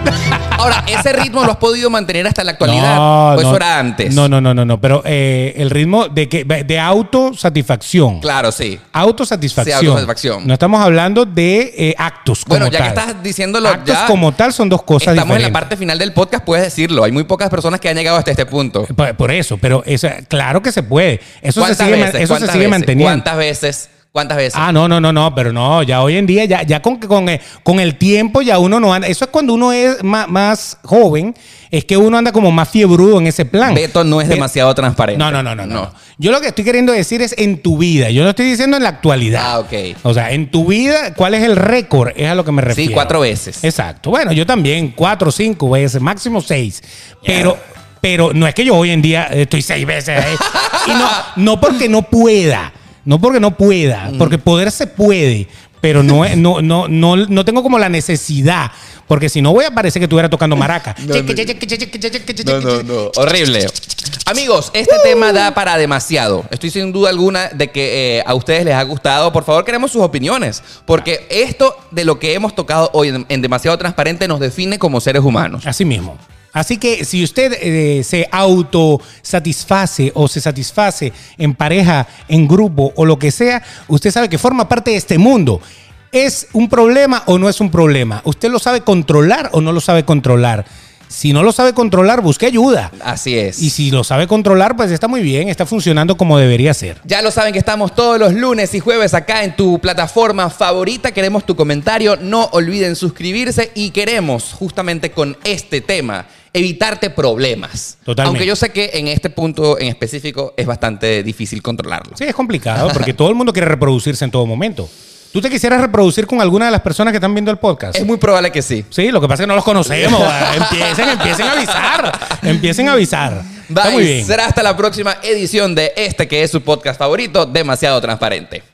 Ahora, ¿ese ritmo lo has podido mantener hasta la actualidad? No, ¿O eso no. era antes? No, no, no, no, no. Pero eh, el ritmo de que de autosatisfacción. Claro, sí. Autosatisfacción. Sí, autosatisfacción. No estamos hablando de eh, actos como Bueno, ya tal. que estás diciéndolo, Actos ya como tal son dos cosas estamos en diferentes. la parte final del podcast, puedes decirlo. Hay muy pocas personas que han llegado hasta este punto. Por, por eso, pero eso, claro que se puede. Eso se ¿Cuántas sigue, veces? eso se ¿Cuántas sigue veces? manteniendo. ¿Cuántas veces? ¿Cuántas veces? Ah, no, no, no, no, pero no, ya hoy en día, ya, ya con, con, eh, con el tiempo ya uno no anda. Eso es cuando uno es más, más joven, es que uno anda como más fiebrudo en ese plan. Beto no es demasiado transparente. No, no, no, no, no. Yo lo que estoy queriendo decir es en tu vida. Yo lo estoy diciendo en la actualidad. Ah, ok. O sea, en tu vida, ¿cuál es el récord? Es a lo que me refiero. cuatro veces. Exacto. Bueno, yo también, cuatro, cinco veces, máximo seis. Pero, pero no es que yo hoy en día estoy seis veces ahí. y no, no porque no pueda. No porque no pueda. Porque poder se puede. Pero no, no, no, no, no tengo como la necesidad. Porque si no voy a parecer que estuviera tocando maraca. No, no, no. Horrible. Amigos, este tema da para demasiado. Estoy sin duda alguna de que eh, a ustedes les ha gustado. Por favor, queremos sus opiniones. Porque esto de lo que hemos tocado hoy en, en Demasiado Transparente nos define como seres humanos. Así mismo. Así que si usted eh, se autosatisface o se satisface en pareja, en grupo o lo que sea, usted sabe que forma parte de este mundo. ¿Es un problema o no es un problema? ¿Usted lo sabe controlar o no lo sabe controlar? Si no lo sabe controlar, busque ayuda. Así es. Y si lo sabe controlar, pues está muy bien, está funcionando como debería ser. Ya lo saben que estamos todos los lunes y jueves acá en tu plataforma favorita. Queremos tu comentario. No olviden suscribirse y queremos justamente con este tema evitarte problemas. Totalmente. Aunque yo sé que en este punto en específico es bastante difícil controlarlo. Sí, es complicado porque todo el mundo quiere reproducirse en todo momento. ¿Tú te quisieras reproducir con alguna de las personas que están viendo el podcast? Es muy probable que sí. Sí, lo que pasa es que no los conocemos. empiecen, empiecen a avisar. Empiecen a avisar. Está muy bien. Será hasta la próxima edición de este que es su podcast favorito, Demasiado Transparente.